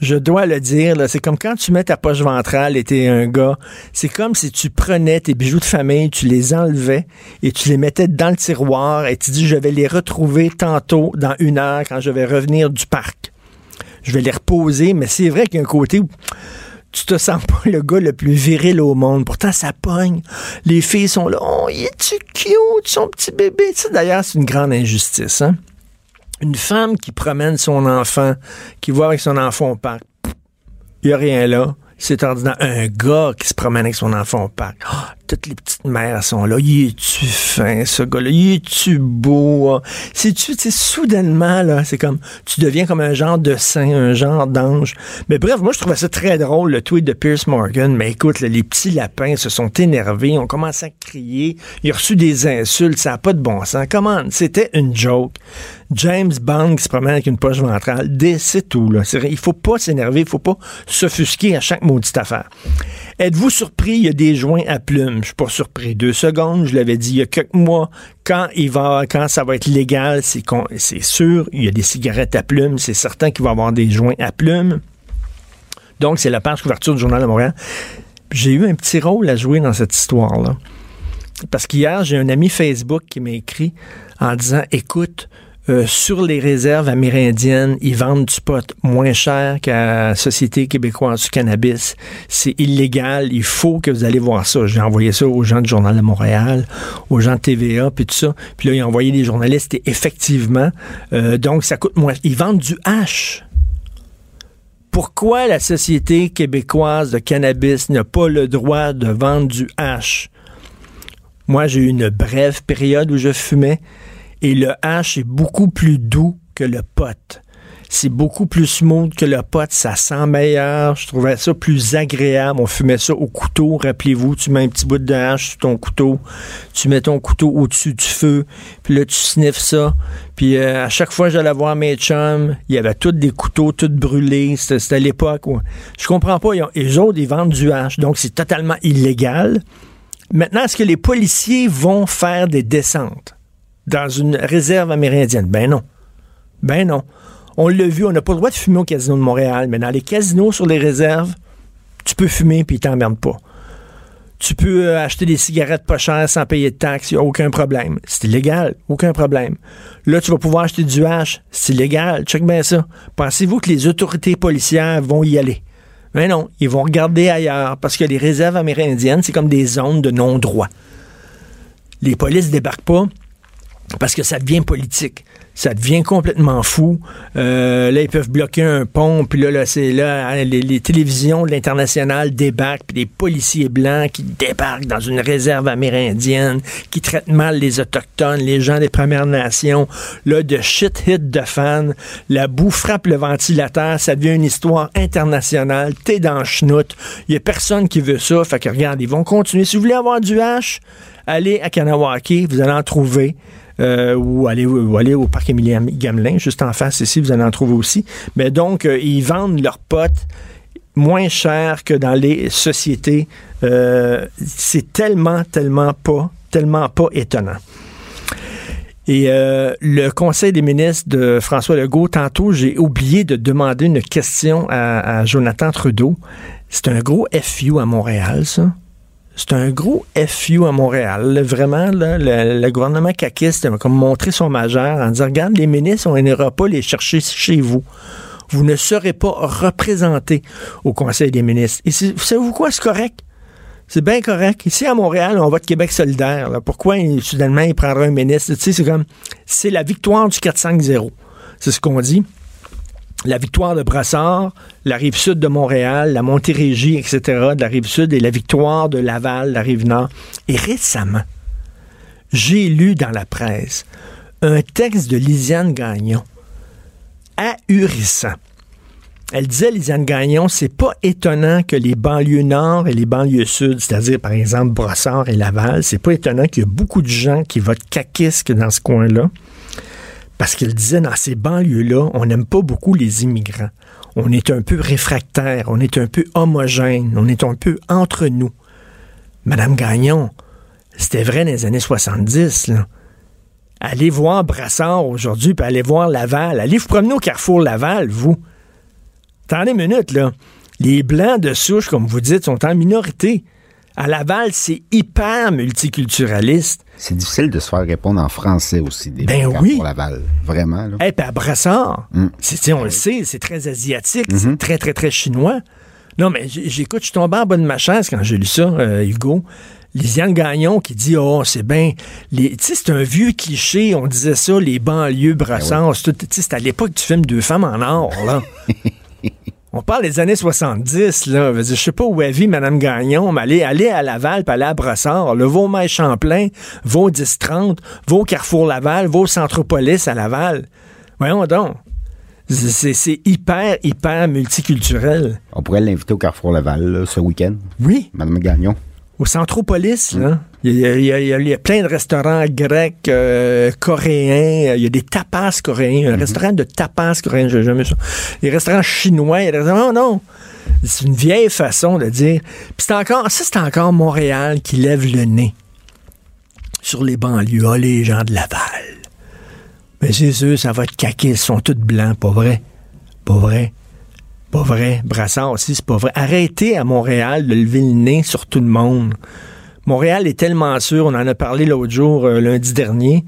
Je dois le dire, c'est comme quand tu mets ta poche ventrale et t'es un gars, c'est comme si tu prenais tes bijoux de famille, tu les enlevais et tu les mettais dans le tiroir et tu dis je vais les retrouver tantôt dans une heure quand je vais revenir du parc. Je vais les reposer, mais c'est vrai qu'il y a un côté où tu te sens pas le gars le plus viril au monde. Pourtant, ça pogne. Les filles sont là. Oh, il est-tu cute, son petit bébé? Tu sais, d'ailleurs, c'est une grande injustice, hein? Une femme qui promène son enfant, qui voit avec son enfant au parc, il n'y a rien là. C'est ordinaire. Un gars qui se promène avec son enfant au parc. Toutes les petites mères sont là. Il est-tu fin, ce gars-là? Il est-tu beau? C'est-tu, tu sais, soudainement, là, c'est comme, tu deviens comme un genre de saint, un genre d'ange. Mais bref, moi, je trouvais ça très drôle, le tweet de Pierce Morgan. Mais écoute, les petits lapins se sont énervés, ont commencé à crier. Ils ont reçu des insultes. Ça n'a pas de bon sens. Comment? C'était une joke. James Bond qui se promène avec une poche ventrale, c'est tout. Là. Il faut pas s'énerver, il faut pas s'offusquer à chaque maudite affaire. Êtes-vous surpris? Il y a des joints à plumes. Je suis pas surpris. Deux secondes, je l'avais dit il y a quelques mois. Quand il va, quand ça va être légal, c'est, c'est sûr, il y a des cigarettes à plumes. C'est certain qu'il va y avoir des joints à plumes. Donc, c'est la page couverture du Journal de Montréal. J'ai eu un petit rôle à jouer dans cette histoire-là. Parce qu'hier, j'ai un ami Facebook qui m'a écrit en disant, écoute, euh, sur les réserves amérindiennes, ils vendent du pot moins cher qu'à la Société québécoise du cannabis. C'est illégal. Il faut que vous allez voir ça. J'ai envoyé ça aux gens du Journal de Montréal, aux gens de TVA, puis tout ça. Puis là, ils ont envoyé des journalistes et effectivement, euh, donc ça coûte moins. Ils vendent du hash. Pourquoi la Société québécoise de cannabis n'a pas le droit de vendre du hash? Moi, j'ai eu une brève période où je fumais. Et le hash est beaucoup plus doux que le pot. C'est beaucoup plus smooth que le pot, ça sent meilleur. Je trouvais ça plus agréable. On fumait ça au couteau. Rappelez-vous, tu mets un petit bout de hache sur ton couteau, tu mets ton couteau au-dessus du feu, puis là tu sniffes ça. Puis euh, à chaque fois j'allais voir mes chums, il y avait tous des couteaux, tous brûlés. C'était l'époque où je comprends pas. les autres ils vendent du hache, donc c'est totalement illégal. Maintenant, est-ce que les policiers vont faire des descentes? Dans une réserve amérindienne. Ben non. Ben non. On l'a vu, on n'a pas le droit de fumer au casino de Montréal, mais dans les casinos sur les réserves, tu peux fumer puis ils t'emmerdent pas. Tu peux euh, acheter des cigarettes pas chères sans payer de taxes, il a aucun problème. C'est illégal, aucun problème. Là, tu vas pouvoir acheter du hash, c'est illégal, check bien ça. Pensez-vous que les autorités policières vont y aller? Mais ben non, ils vont regarder ailleurs parce que les réserves amérindiennes, c'est comme des zones de non-droit. Les polices débarquent pas, parce que ça devient politique. Ça devient complètement fou. Euh, là, ils peuvent bloquer un pont, puis là, là c'est là, hein, les, télévisions de l'international débarquent, puis des policiers blancs qui débarquent dans une réserve amérindienne, qui traitent mal les autochtones, les gens des Premières Nations. Là, de shit hit de fans, la boue frappe le ventilateur, ça devient une histoire internationale. T'es dans le schnout. Il y a personne qui veut ça. Fait que regarde, ils vont continuer. Si vous voulez avoir du H, allez à Kanawaki, vous allez en trouver. Euh, ou, aller, aller au parc Émilien Gamelin, juste en face ici, vous allez en trouver aussi. Mais donc, euh, ils vendent leurs potes moins cher que dans les sociétés. Euh, c'est tellement, tellement pas, tellement pas étonnant. Et le Conseil des ministres de François Legault, tantôt, j'ai oublié de demander une question à, à Jonathan Trudeau. C'est un gros FU à Montréal, ça. C'est un gros FU à Montréal. Vraiment, le, gouvernement caquiste a comme montré son majeur en disant Regarde, les ministres, on n'ira pas les chercher chez vous. Vous ne serez pas représentés au Conseil des ministres. Et savez-vous quoi? C'est correct. C'est bien correct. Ici, à Montréal, on va de Québec solidaire. Pourquoi, soudainement, il prendra un ministre? Tu sais, c'est comme, c'est la victoire du 4-5-0. C'est ce qu'on dit la victoire de Brassard, la rive sud de Montréal, la Montérégie, etc., de la rive sud, et la victoire de Laval, la rive nord. Et récemment, j'ai lu dans la presse un texte de Lisiane Gagnon ahurissant. Elle disait, Lisiane Gagnon, c'est pas étonnant que les banlieues nord et les banlieues sud, c'est-à-dire par exemple Brossard et Laval, c'est pas étonnant qu'il y a beaucoup de gens qui votent caquisque dans ce coin-là. Parce qu'elle disait, dans ces banlieues-là, on n'aime pas beaucoup les immigrants. On est un peu réfractaire, on est un peu homogène, on est un peu entre nous. Madame Gagnon, c'était vrai dans les années 70, là. Allez voir Brassard aujourd'hui, puis allez voir Laval. Allez vous promener au carrefour Laval, vous. Attendez une minute, là. Les Blancs de souche, comme vous dites, sont en minorité. À Laval, c'est hyper multiculturaliste. C'est difficile de se faire répondre en français aussi des Ben oui. pour Laval. Vraiment. Et puis à Brassard, Mm. on le sait, c'est très asiatique, c'est très, très, très chinois. Non, mais j'écoute, je suis tombé en bas de ma chaise quand j'ai lu ça, euh, Hugo. Lisiane Gagnon qui dit Oh, c'est bien. les- Tu sais, c'est un vieux cliché. On disait ça, les banlieues tout- Tu sais, c'est à l'époque du film Deux femmes en or, là. On parle des années 70, là. Je sais pas où elle vit, Mme Gagnon, mais allez, allez à Laval, puis allez à Brossard, le Maille Champlain, vos 10-30, vos Carrefour Laval, vos Centropolis à Laval. Voyons donc. C'est c'est hyper, hyper multiculturel. On pourrait l'inviter au Carrefour Laval là, ce week-end, Oui, Madame Gagnon. Au Centropolis, là. Il y, a, il y a- il y a- il y a plein de restaurants grecs, euh, coréens. Il y a des tapas coréens. Un restaurant de tapas coréens, j'ai jamais ça. Les restaurants chinois. il y a des restaurants- non, non. C'est une vieille façon de dire. Puis c'est encore, ça, c'est encore Montréal qui lève le nez sur les banlieues. Ah, les gens de Laval. Mais c'est sûr, ça va être caqué. Ils sont tous blancs. Pas vrai? Pas vrai? Pas vrai. Brassard aussi, c'est pas vrai. Arrêtez à Montréal de lever le nez sur tout le monde. Montréal est tellement sûr, on en a parlé l'autre jour, euh, lundi dernier.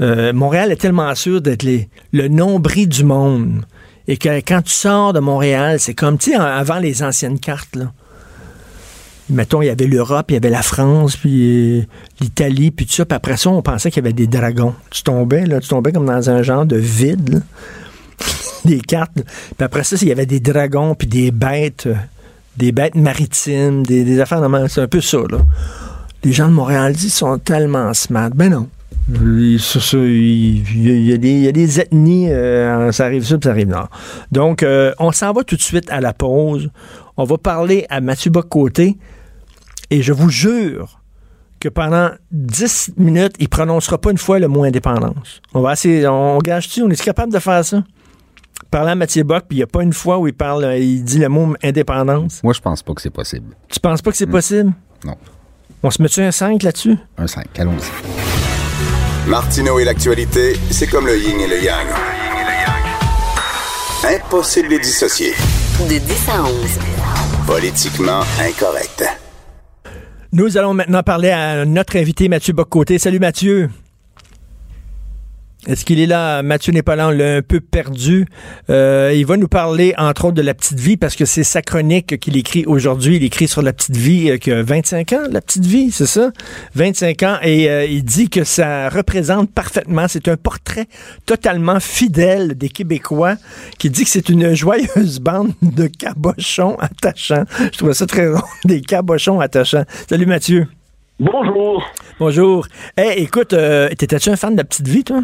euh, Montréal est tellement sûr d'être le nombril du monde. Et que quand tu sors de Montréal, c'est comme, tu sais, avant les anciennes cartes, là. Mettons, il y avait l'Europe, il y avait la France, puis euh, l'Italie, puis tout ça. Puis après ça, on pensait qu'il y avait des dragons. Tu tombais, là, tu tombais comme dans un genre de vide. des cartes. Puis après ça, il y avait des dragons, puis des bêtes, euh, des bêtes maritimes, des, des affaires. C'est un peu ça, là. Les gens de Montréal disent sont tellement smart. Ben non. Il y, a des- y a des ethnies, euh, ça arrive sud, ça arrive nord. Donc, euh, on s'en va tout de suite à la pause. On va parler à Mathieu Bocoté et je vous jure que pendant 10 minutes, il prononcera pas une fois le mot indépendance. On va essayer, on gage-tu, on est capable de faire ça? Parler à Mathieu Bock, puis il n'y a pas une fois où il parle, euh, il dit le mot indépendance. Moi, je pense pas que c'est possible. Tu penses pas que c'est possible? Non. On se met-tu un 5 là-dessus? Un 5, allons-y. Martineau et l'actualité, c'est comme le yin et le yang. Impossible de les dissocier. De 10 à 11. Politiquement incorrect. Nous allons maintenant parler à notre invité Mathieu Bocoté. Salut Mathieu. Est-ce qu'il est là? Mathieu n'est pas là, on l'a un peu perdu. Euh, il va nous parler, entre autres, de la petite vie, parce que c'est sa chronique qu'il écrit aujourd'hui. Il écrit sur la petite vie, euh, que 25 ans, la petite vie, c'est ça? 25 ans, et euh, il dit que ça représente parfaitement, c'est un portrait totalement fidèle des Québécois, qui dit que c'est une joyeuse bande de cabochons attachants. Je trouvais ça très drôle, des cabochons attachants. Salut Mathieu. Bonjour. Bonjour. Hey, écoute, euh, t'étais-tu un fan de la petite vie, toi?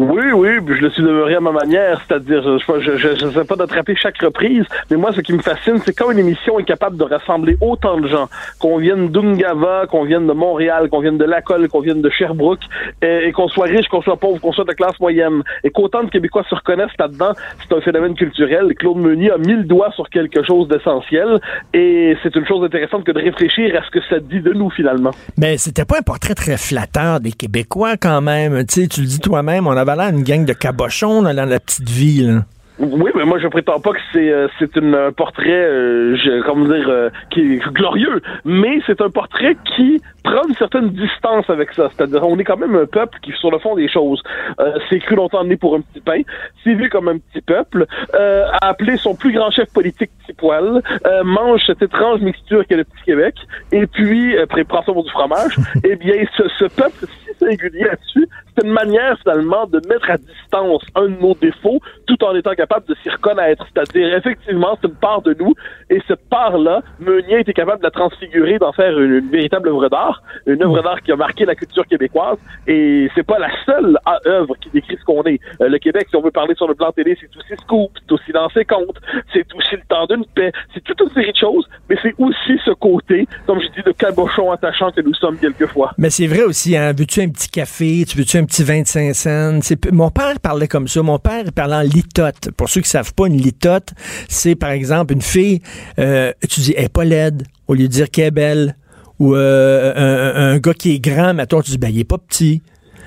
Oui, oui, je le suis demeuré à ma manière, c'est-à-dire, je ne sais pas d'attraper chaque reprise, mais moi, ce qui me fascine, c'est quand une émission est capable de rassembler autant de gens, qu'on vienne d'Ungava, qu'on vienne de Montréal, qu'on vienne de Lacolle, qu'on vienne de Sherbrooke, et, et qu'on soit riche, qu'on soit pauvre, qu'on soit de classe moyenne, et qu'autant de Québécois se reconnaissent là-dedans, c'est un phénomène culturel. Claude Meunier a mis le doigt sur quelque chose d'essentiel, et c'est une chose intéressante que de réfléchir à ce que ça dit de nous, finalement. Mais c'était pas un portrait très flatteur des Québécois, quand même. Tu sais, tu le dis toi-même, on avait l'air d'une gang de cabochons dans la petite vie, là. Oui, mais moi je prétends pas que c'est euh, c'est un portrait, euh, je, comment dire, euh, qui est glorieux, mais c'est un portrait qui prend une certaine distance avec ça. C'est-à-dire, on est quand même un peuple qui, sur le fond des choses, euh, s'est cru longtemps né pour un petit pain, s'est vu comme un petit peuple, euh, a appelé son plus grand chef politique petit poil, euh, mange cette étrange mixture qu'est le petit Québec, et puis euh, prend ça pour du fromage. eh bien, ce, ce peuple si singulier là-dessus, c'est une manière finalement de mettre à distance un de nos défauts, tout en étant capable capable de s'y reconnaître. C'est-à-dire, effectivement, c'est une part de nous, et cette part-là, Meunier été capable de la transfigurer, d'en faire une, une véritable œuvre d'art, une œuvre d'art qui a marqué la culture québécoise, et c'est pas la seule œuvre qui décrit ce qu'on est. Euh, le Québec, si on veut parler sur le plan télé, c'est aussi Scoop, c'est aussi dans ses comptes, c'est aussi le temps d'une paix, c'est toute une série de choses, mais c'est aussi ce côté, comme je dis, de cabochon attachant que nous sommes quelquefois. Mais c'est vrai aussi, hein, veux-tu un petit café, tu veux-tu un petit 25 cents? Mon père parlait comme ça. Mon père parlait en litote. Pour ceux qui savent pas, une litote, c'est par exemple une fille, euh, tu dis, elle est pas laide, au lieu de dire qu'elle est belle. Ou euh, un, un gars qui est grand, mettons, tu dis, ben, il est pas petit.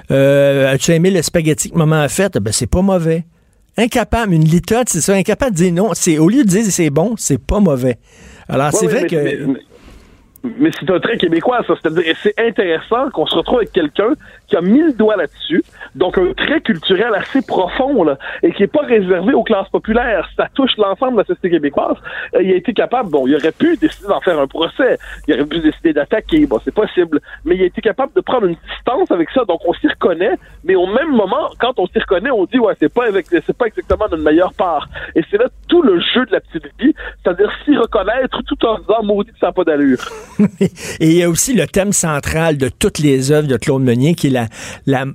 Euh, as-tu aimé le spaghetti que maman a fait? Ben, c'est pas mauvais. Incapable, une litote, c'est ça, incapable de dire non. C'est, au lieu de dire c'est bon, c'est pas mauvais. Alors, Ouais, c'est vrai mais- que... mais- mais- mais c'est un trait québécois, ça. C'est-à-dire, et c'est intéressant qu'on se retrouve avec quelqu'un qui a mis le doigt là-dessus, donc un trait culturel assez profond, là, et qui est pas réservé aux classes populaires. Ça touche l'ensemble de la société québécoise. Il a été capable, bon, il aurait pu décider d'en faire un procès, il aurait pu décider d'attaquer, bon, c'est possible, mais il a été capable de prendre une distance avec ça, donc on s'y reconnaît, mais au même moment, quand on s'y reconnaît, on dit, ouais, c'est pas avec, c'est pas exactement notre meilleure part. Et c'est là tout le jeu de la petite vie, c'est-à-dire s'y reconnaître tout en disant, maudit ça n'a pas d'allure. Et il y a aussi le thème central de toutes les œuvres de Claude Meunier, qui est la, la-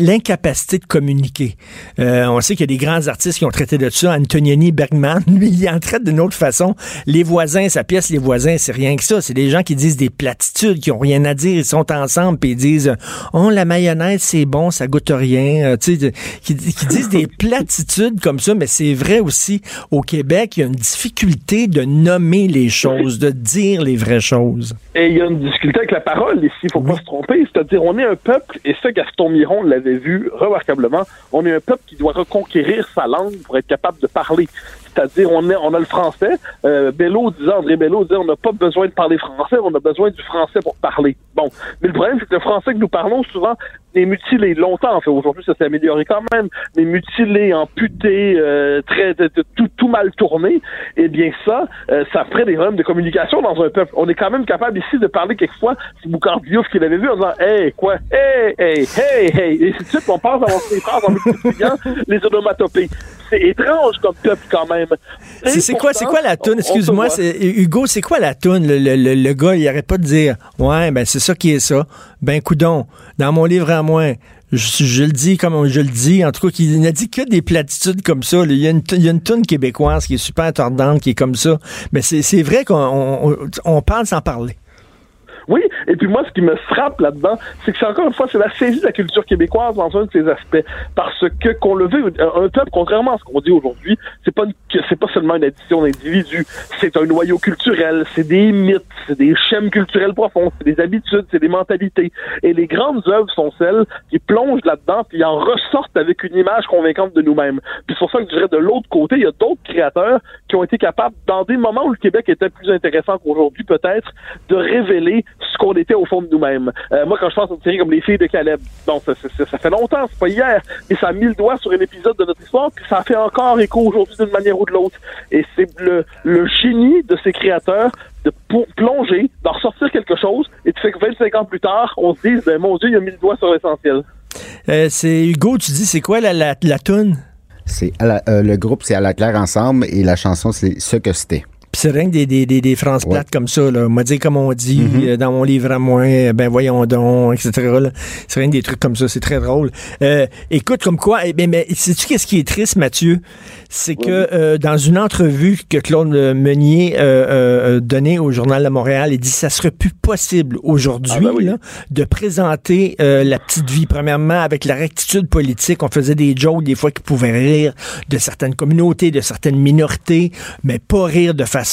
l'incapacité de communiquer. Euh, on sait qu'il y a des grands artistes qui ont traité de ça. Antonioni Bergman, lui, il en traite d'une autre façon. Les voisins, sa pièce Les voisins, c'est rien que ça. C'est des gens qui disent des platitudes, qui ont rien à dire. Ils sont ensemble, puis ils disent « Oh, la mayonnaise, c'est bon, ça goûte rien. Euh, tu sais, qui, qui disent des platitudes comme ça, mais c'est vrai aussi, au Québec, il y a une difficulté de nommer les choses, de dire les vraies choses. Et il y a une difficulté avec la parole ici, il faut pas se tromper. C'est-à-dire, on est un peuple, et ça, Gaston Miron l'avait vu remarquablement, on est un peuple qui doit reconquérir sa langue pour être capable de parler. C'est-à-dire, on, est, on a le français. Euh, Bello disait, André Bello disait, on n'a pas besoin de parler français, on a besoin du français pour parler. Bon. Mais le problème, c'est que le français que nous parlons souvent est mutilé longtemps. En fait, aujourd'hui, ça s'est amélioré quand même. Mais mutilé, amputé, euh, très, de- de- tout, tout mal tourné. Eh bien, ça, euh, ça ferait des problèmes de communication dans un peuple. On est quand même capable ici de parler quelquefois, c'est Boucard Diouf qui l'avait vu en disant, hey, quoi, hey, hey, hey, hey. Et suite, on passe à lancer des phrases en multipliant les onomatopées. C'est étrange comme peuple quand même. C'est c'est quoi, c'est quoi la toune? Excuse-moi, c'est Hugo, c'est quoi la toune? Le, le, le, le gars, il arrête pas de dire Ouais, ben c'est ça qui est ça. Ben coudon, dans mon livre à moi, je, le dis comme je le dis, en tout cas, qu'il n'a dit que des platitudes comme ça. Il y a une, il y a une toune québécoise qui est super tordante, qui est comme ça. Mais c'est vrai qu'on on, on parle sans parler. Oui, et puis moi, ce qui me frappe là-dedans, c'est que c'est encore une fois, c'est la saisie de la culture québécoise dans un de ses aspects. Parce que, qu'on le veut, un peuple, contrairement à ce qu'on dit aujourd'hui, c'est pas c'est pas seulement une addition d'individus, c'est un noyau culturel, c'est des mythes, c'est des schèmes culturels profonds, c'est des habitudes, c'est des mentalités. Et les grandes œuvres sont celles qui plongent là-dedans, puis en ressortent avec une image convaincante de nous-mêmes. Puis c'est pour ça que je dirais de l'autre côté, il y a d'autres créateurs qui ont été capables, dans des moments où le Québec était plus intéressant qu'aujourd'hui peut-être, de révéler ce qu'on était au fond de nous-mêmes. Euh, moi, quand je pense à une série comme Les Filles de Caleb, bon, ça, ça- ça- ça fait longtemps, c'est pas hier, mais ça a mis le doigt sur un épisode de notre histoire, puis ça fait encore écho aujourd'hui d'une manière ou de l'autre. Et c'est le, le génie de ces créateurs de pour plonger, d'en ressortir quelque chose, et tu fais que 25 ans plus tard, on se dise, ben mon Dieu, il a mis le doigt sur l'essentiel. Euh, c'est Hugo, tu dis c'est quoi la, la, la toune? C'est à la- euh, le groupe, c'est à la claire ensemble et la chanson, c'est ce que c'était. Puis c'est rien que des, des, des, des phrases Ouais. plates comme ça, là. M'a dit comme on dit, euh, dans mon livre à moi, euh, ben voyons donc, etc. C'est rien que des trucs comme ça, c'est très drôle. Euh, écoute, comme quoi, eh bien, mais sais-tu qu'est-ce qui est triste, Mathieu? C'est que euh, dans une entrevue que Claude Meunier euh, donnait au Journal de Montréal, il dit ça serait plus possible aujourd'hui Ah ben oui. de présenter la petite vie. Premièrement, avec la rectitude politique, on faisait des jokes des fois qui pouvaient rire de certaines communautés, de certaines minorités, mais pas rire de façon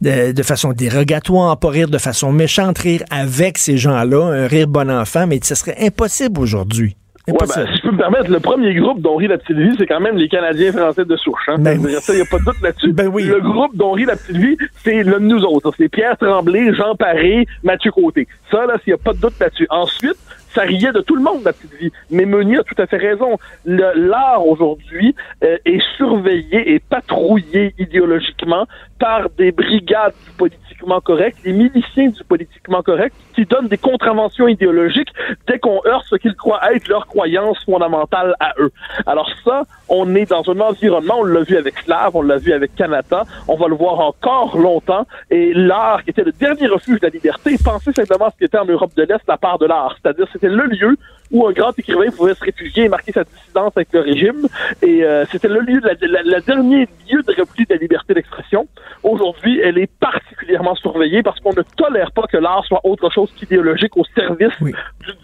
de, de façon dérogatoire, pas rire de façon méchante, rire avec ces gens-là, un rire bon enfant, mais ça serait impossible aujourd'hui. Ouais, ben, si je peux me permettre, le premier groupe dont rit la petite vie, c'est quand même les Canadiens français de souche. Hein? Ben ça, il n'y a pas de doute là-dessus. Ben oui. Le groupe dont rit la petite vie, c'est le de nous autres. C'est Pierre Tremblay, Jean Paré, Mathieu Côté. Ça, là, s'il n'y a pas de doute là-dessus. Ensuite, ça riait de tout le monde, la petite vie. Mais Meunier a tout à fait raison. L'art aujourd'hui euh, est surveillé et patrouillé idéologiquement par des brigades du politiquement correct, des miliciens du politiquement correct, qui donnent des contraventions idéologiques dès qu'on heurte ce qu'ils croient être leur croyance fondamentale à eux. Alors ça, on est dans un environnement, on l'a vu avec Slav, on l'a vu avec Canada, on va le voir encore longtemps, et l'art, qui était le dernier refuge de la liberté, pensez simplement à ce qui était en Europe de l'Est la part de l'art, c'est-à-dire c'était le lieu où un grand écrivain pouvait se réfugier et marquer sa dissidence avec le régime. Et euh, c'était le lieu, la, dernier lieu de repli de la liberté d'expression. Aujourd'hui, elle est particulièrement surveillée parce qu'on ne tolère pas que l'art soit autre chose qu'idéologique au service du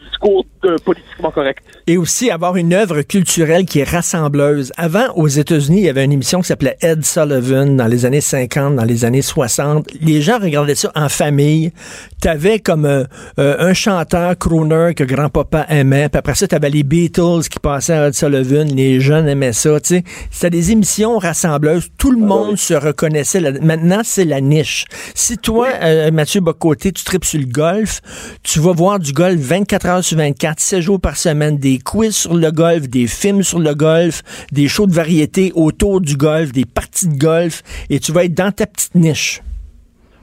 discours politiquement correct. Et aussi avoir une œuvre culturelle qui est rassembleuse. Avant, aux États-Unis, il y avait une émission qui s'appelait Ed Sullivan dans les années 50, dans les années 60. Les gens regardaient ça en famille. T'avais comme euh, euh, un chanteur crooner que grand-papa aimait. Puis après ça, t'avais les Beatles qui passaient à Ed Sullivan. Les jeunes aimaient ça. C'était des émissions rassembleuses. Tout le ah monde se reconnaissait. Maintenant, c'est la niche. Si toi, euh, Mathieu Bocoté, tu tripes sur le golf, tu vas voir du golf 24 heures sur 24, 7 jours par semaine, des quiz sur le golf, des films sur le golf, des shows de variété autour du golf, des parties de golf, et tu vas être dans ta petite niche.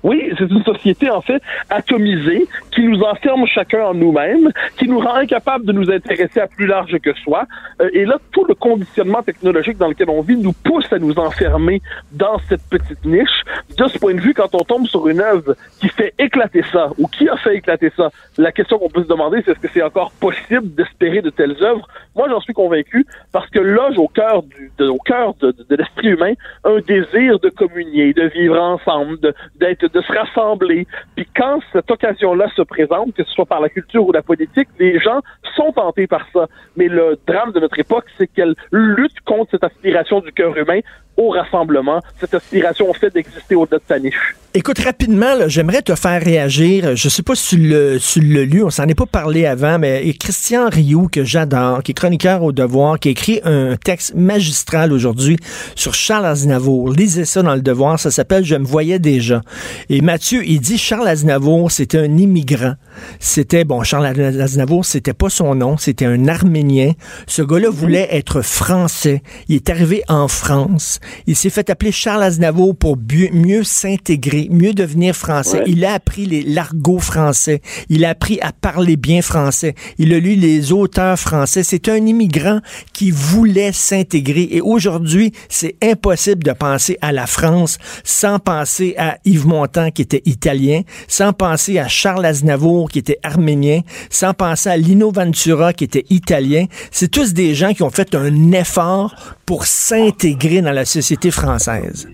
Oui, c'est une société en fait atomisée qui nous enferme chacun en nous-mêmes, qui nous rend incapables de nous intéresser à plus large que soi. Euh, et là, tout le conditionnement technologique dans lequel on vit nous pousse à nous enfermer dans cette petite niche. De ce point de vue, quand on tombe sur une œuvre qui fait éclater ça, ou qui a fait éclater ça, la question qu'on peut se demander, c'est est-ce que c'est encore possible d'espérer de telles œuvres? Moi, j'en suis convaincu parce que loge au cœur du, au cœur de, de l'esprit humain un désir de communier, de vivre ensemble, d'être de se rassembler. Puis quand cette occasion-là se présente, que ce soit par la culture ou la politique, les gens sont tentés par ça. Mais le drame de notre époque, c'est qu'elle lutte contre cette aspiration du cœur humain au rassemblement, cette aspiration au fait d'exister au-delà de sa niche. Écoute, rapidement, j'aimerais te faire réagir. Je sais pas si tu l'as lu, on s'en est pas parlé avant, mais Christian Rioux, que j'adore, qui est chroniqueur au Devoir, qui a écrit un texte magistral aujourd'hui sur Charles Aznavour. Lisez ça dans le Devoir, ça s'appelle Je me voyais déjà. Et Mathieu, il dit Charles Aznavour, c'était un immigrant. C'était, bon, Charles Aznavour, c'était pas son nom, c'était un Arménien. Ce gars-là voulait être français. Il est arrivé en France. Il s'est fait appeler Charles Aznavour pour mieux s'intégrer, mieux devenir français. Il a appris l'argot français. Il a appris à parler bien français. Il a lu les auteurs français. C'est un immigrant qui voulait s'intégrer. Et aujourd'hui, c'est impossible de penser à la France sans penser à Yves Montand, qui était italien, sans penser à Charles Aznavour, qui était arménien, sans penser à Lino Ventura, qui était italien. C'est tous des gens qui ont fait un effort pour s'intégrer dans la société française.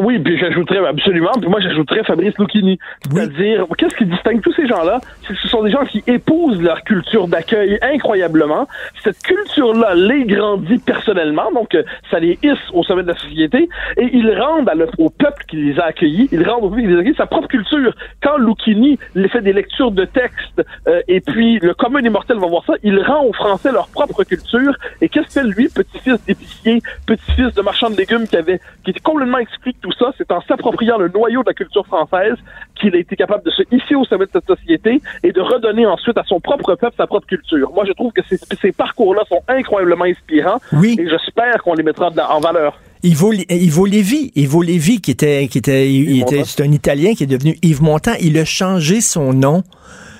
Oui, puis j'ajouterais absolument, puis moi j'ajouterais Fabrice Lucchini. C'est-à-dire, qu'est-ce qui distingue tous ces gens-là? C'est que ce sont des gens qui épousent leur culture d'accueil incroyablement. Cette culture-là les grandit personnellement, donc euh, ça les hisse au sommet de la société, et ils rendent au peuple qui les a accueillis, ils rendent au peuple qui les a accueillis sa propre culture. Quand Lucchini fait des lectures de textes, euh, et puis le commun des mortels va voir ça, il rend aux Français leur propre culture, et qu'est-ce que fait lui, petit-fils d'épicier, petit-fils de marchand de légumes qui avait, qui était complètement expliqué tout ça, c'est en s'appropriant le noyau de la culture française qu'il a été capable de se hisser au sommet de cette société et de redonner ensuite à son propre peuple sa propre culture. Moi, je trouve que ces, ces parcours-là sont incroyablement inspirants oui. et j'espère qu'on les mettra en valeur. Yves Lévy, Yves Lévy, qui était, qui était, il, était, c'est un Italien qui est devenu Yves Montand. Il a changé son nom.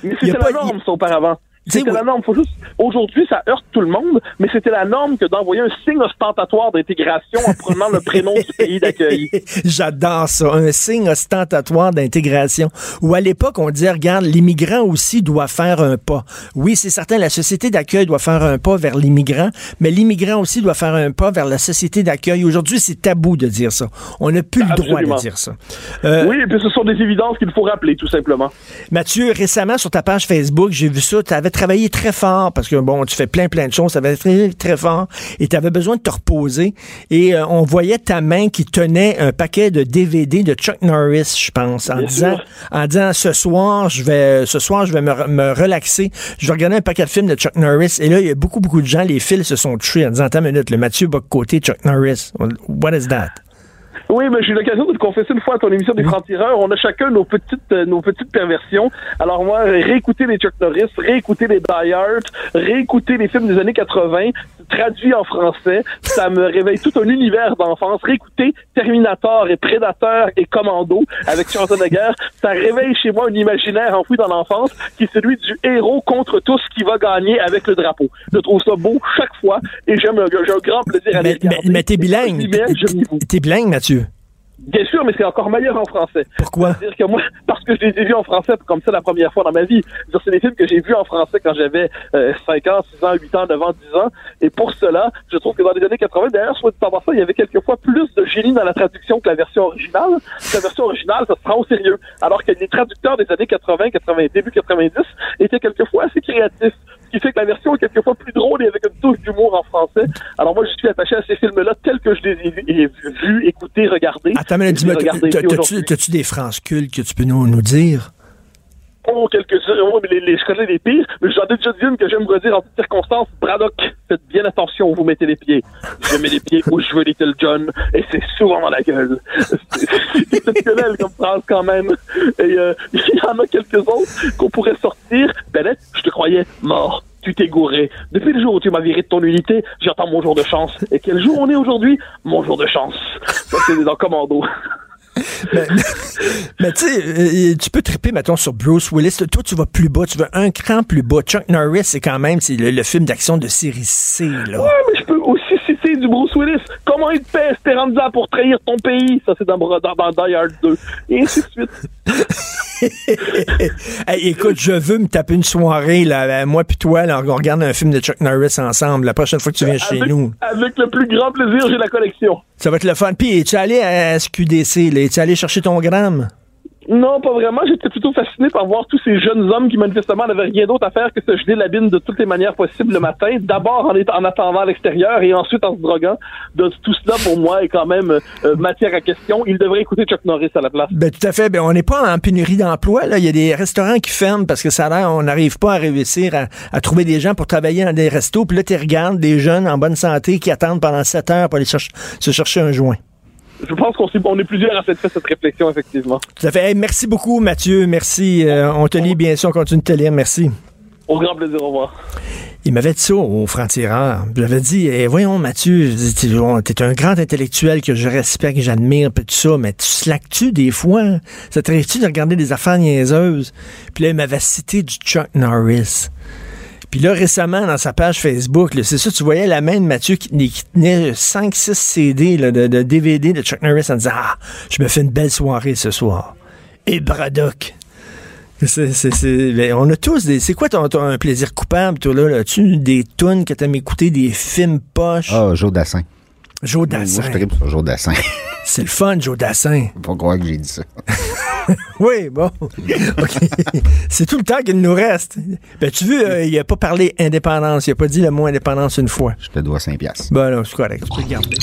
Mais c'était la norme, ça, auparavant. C'était la norme. Faut juste... Aujourd'hui, ça heurte tout le monde, mais c'était la norme que d'envoyer un signe ostentatoire d'intégration en prenant le prénom du pays d'accueil. J'adore ça, un signe ostentatoire d'intégration. Ou à l'époque, on disait, regarde, l'immigrant aussi doit faire un pas. Oui, c'est certain, la société d'accueil doit faire un pas vers l'immigrant, mais l'immigrant aussi doit faire un pas vers la société d'accueil. Aujourd'hui, c'est tabou de dire ça. On n'a plus le droit de dire ça. Euh, oui, et puis ce sont des évidences qu'il faut rappeler, tout simplement. Mathieu, récemment, sur ta page Facebook, j'ai vu ça, tu avais travaillé très fort parce que, bon, tu fais plein, plein de choses, ça va très, très fort et tu avais besoin de te reposer. Et euh, on voyait ta main qui tenait un paquet de DVD de Chuck Norris, je pense, en disant, en disant, ce soir, je vais, ce soir, je vais me, relaxer. Je vais regarder un paquet de films de Chuck Norris. Et là, il y a beaucoup, beaucoup de gens, les fils se sont tués en disant, attends une minute, le Mathieu Bock-Côté, Chuck Norris. What is that? Oui, mais j'ai eu l'occasion de te confesser une fois à ton émission des francs-tireurs. On a chacun nos petites, euh, nos petites perversions. Alors moi, réécouter les Chuck Norris, réécouter les Die Hard, réécouter les films des années 80, traduits en français, ça me réveille tout un univers d'enfance. Réécouter Terminator et Predator et Commando avec Schwarzenegger, ça réveille chez moi un imaginaire enfoui dans l'enfance qui est celui du héros contre tous qui va gagner avec le drapeau. Je trouve ça beau chaque fois et j'aime, j'ai un grand plaisir à les Mais, mais, regarder. mais t'es bilingue. T'es bilingue, Mathieu. Bien sûr, mais c'est encore meilleur en français. Pourquoi? C'est-à-dire que moi, parce que je les ai vus en français comme ça la première fois dans ma vie. C'est des films que j'ai vus en français quand j'avais euh, 5 ans, 6 ans, 8 ans, 9 ans, 10 ans. Et pour cela, je trouve que dans les années 80, d'ailleurs, soit dit en il y avait quelquefois plus de génie dans la traduction que la version originale. La version originale, ça se prend au sérieux. Alors que les traducteurs des années 80, 80, début 90 étaient quelquefois assez créatifs. Ce qui fait que la version est quelquefois plus drôle et avec une touche d'humour en français. Alors moi, je suis attaché à ces films-là tels que je les ai vus, écoutés, regardés. Attends, mais dis-moi, t'as-tu des phrases cultes que tu peux nous, nous dire? Oh, quelques-uns. Oh, mais les, les, je connais les pires, mais j'en ai déjà dit une que j'aime redire en toutes circonstances. Braddock, faites bien attention où vous mettez les pieds. Je mets les pieds où je veux Little John, et c'est souvent dans la gueule. C'est c'est exceptionnel comme phrase quand même. Et euh, il y en a quelques autres qu'on pourrait sortir. Bennett, je te croyais mort. Tu t'es gouré. Depuis le jour où tu m'as viré de ton unité, j'attends mon jour de chance. Et quel jour on est aujourd'hui? Mon jour de chance. Ça, c'est dans Commando. Mais, mais tu sais, euh, tu peux triper, mettons, sur Bruce Willis. Toi, tu vas plus bas, tu vas un cran plus bas. Chuck Norris, c'est quand même c'est le, le film d'action de série C, là. Ouais, mais je peux aussi citer du Bruce Willis. Comment il te paie Esperanza pour trahir ton pays? Ça, c'est dans, dans, dans Die Hard 2. Et ainsi de suite. Hey, écoute, je veux me taper une soirée, là, euh, moi puis toi, là, on regarde un film de Chuck Norris ensemble, la prochaine fois que tu viens chez nous. avec le plus grand plaisir, j'ai la collection. Ça va être le fun. Puis, es-tu allé à SQDC? Es-tu allé chercher ton gramme? Non, pas vraiment. J'étais plutôt fasciné par voir tous ces jeunes hommes qui, manifestement, n'avaient rien d'autre à faire que se geler la bine de toutes les manières possibles le matin. D'abord en, attendant à l'extérieur et ensuite en se droguant. Donc, tout cela, pour moi, est quand même euh, matière à question. Il devrait écouter Chuck Norris à la place. Ben, tout à fait. Ben, on n'est pas en pénurie d'emploi. Il y a des restaurants qui ferment parce que ça a l'air, on n'arrive pas à réussir à, à trouver des gens pour travailler dans des restos. Puis là, tu regardes des jeunes en bonne santé qui attendent pendant 7 heures pour aller se chercher un joint. Je pense qu'on on est plusieurs à fait cette réflexion, effectivement. Tout à fait. Hey, merci beaucoup, Mathieu. Merci. Euh, on te lit bien sûr. On continue de te lire. Merci. Au grand plaisir, au revoir. Il m'avait dit ça au franc-tireur. Je lui avais dit, eh, voyons, Mathieu, tu es un grand intellectuel que je respecte, que j'admire, puis tout ça, mais tu slackes-tu des fois? Ça t'arrive-tu de regarder des affaires niaiseuses? Puis là, il m'avait cité du Chuck Norris. Puis là, récemment, dans sa page Facebook, c'est ça, tu voyais la main de Mathieu qui, tenait- qui tenait 5-6 CD de, DVD de Chuck Norris en disant Ah, je me fais une belle soirée ce soir. Et Braddock. Ben, on a tous des. C'est quoi ton, ton plaisir coupable, toi, là? là? As-tu des tunes que t'aimes écouter, des films poches? Ah, Dassin. Joe Moi, Dassin. je tripe sur Joe Dassin. C'est le fun, Joe Dassin. Faut pas croire que j'ai dit ça. Oui, bon. OK. C'est tout le temps qu'il nous reste. Ben, tu veux, euh, il a pas parlé indépendance. Il a pas dit le mot indépendance une fois. Je te dois 5 piastres. Ben, non, c'est correct. Tu peux le garder.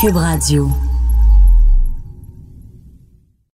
Cube Radio.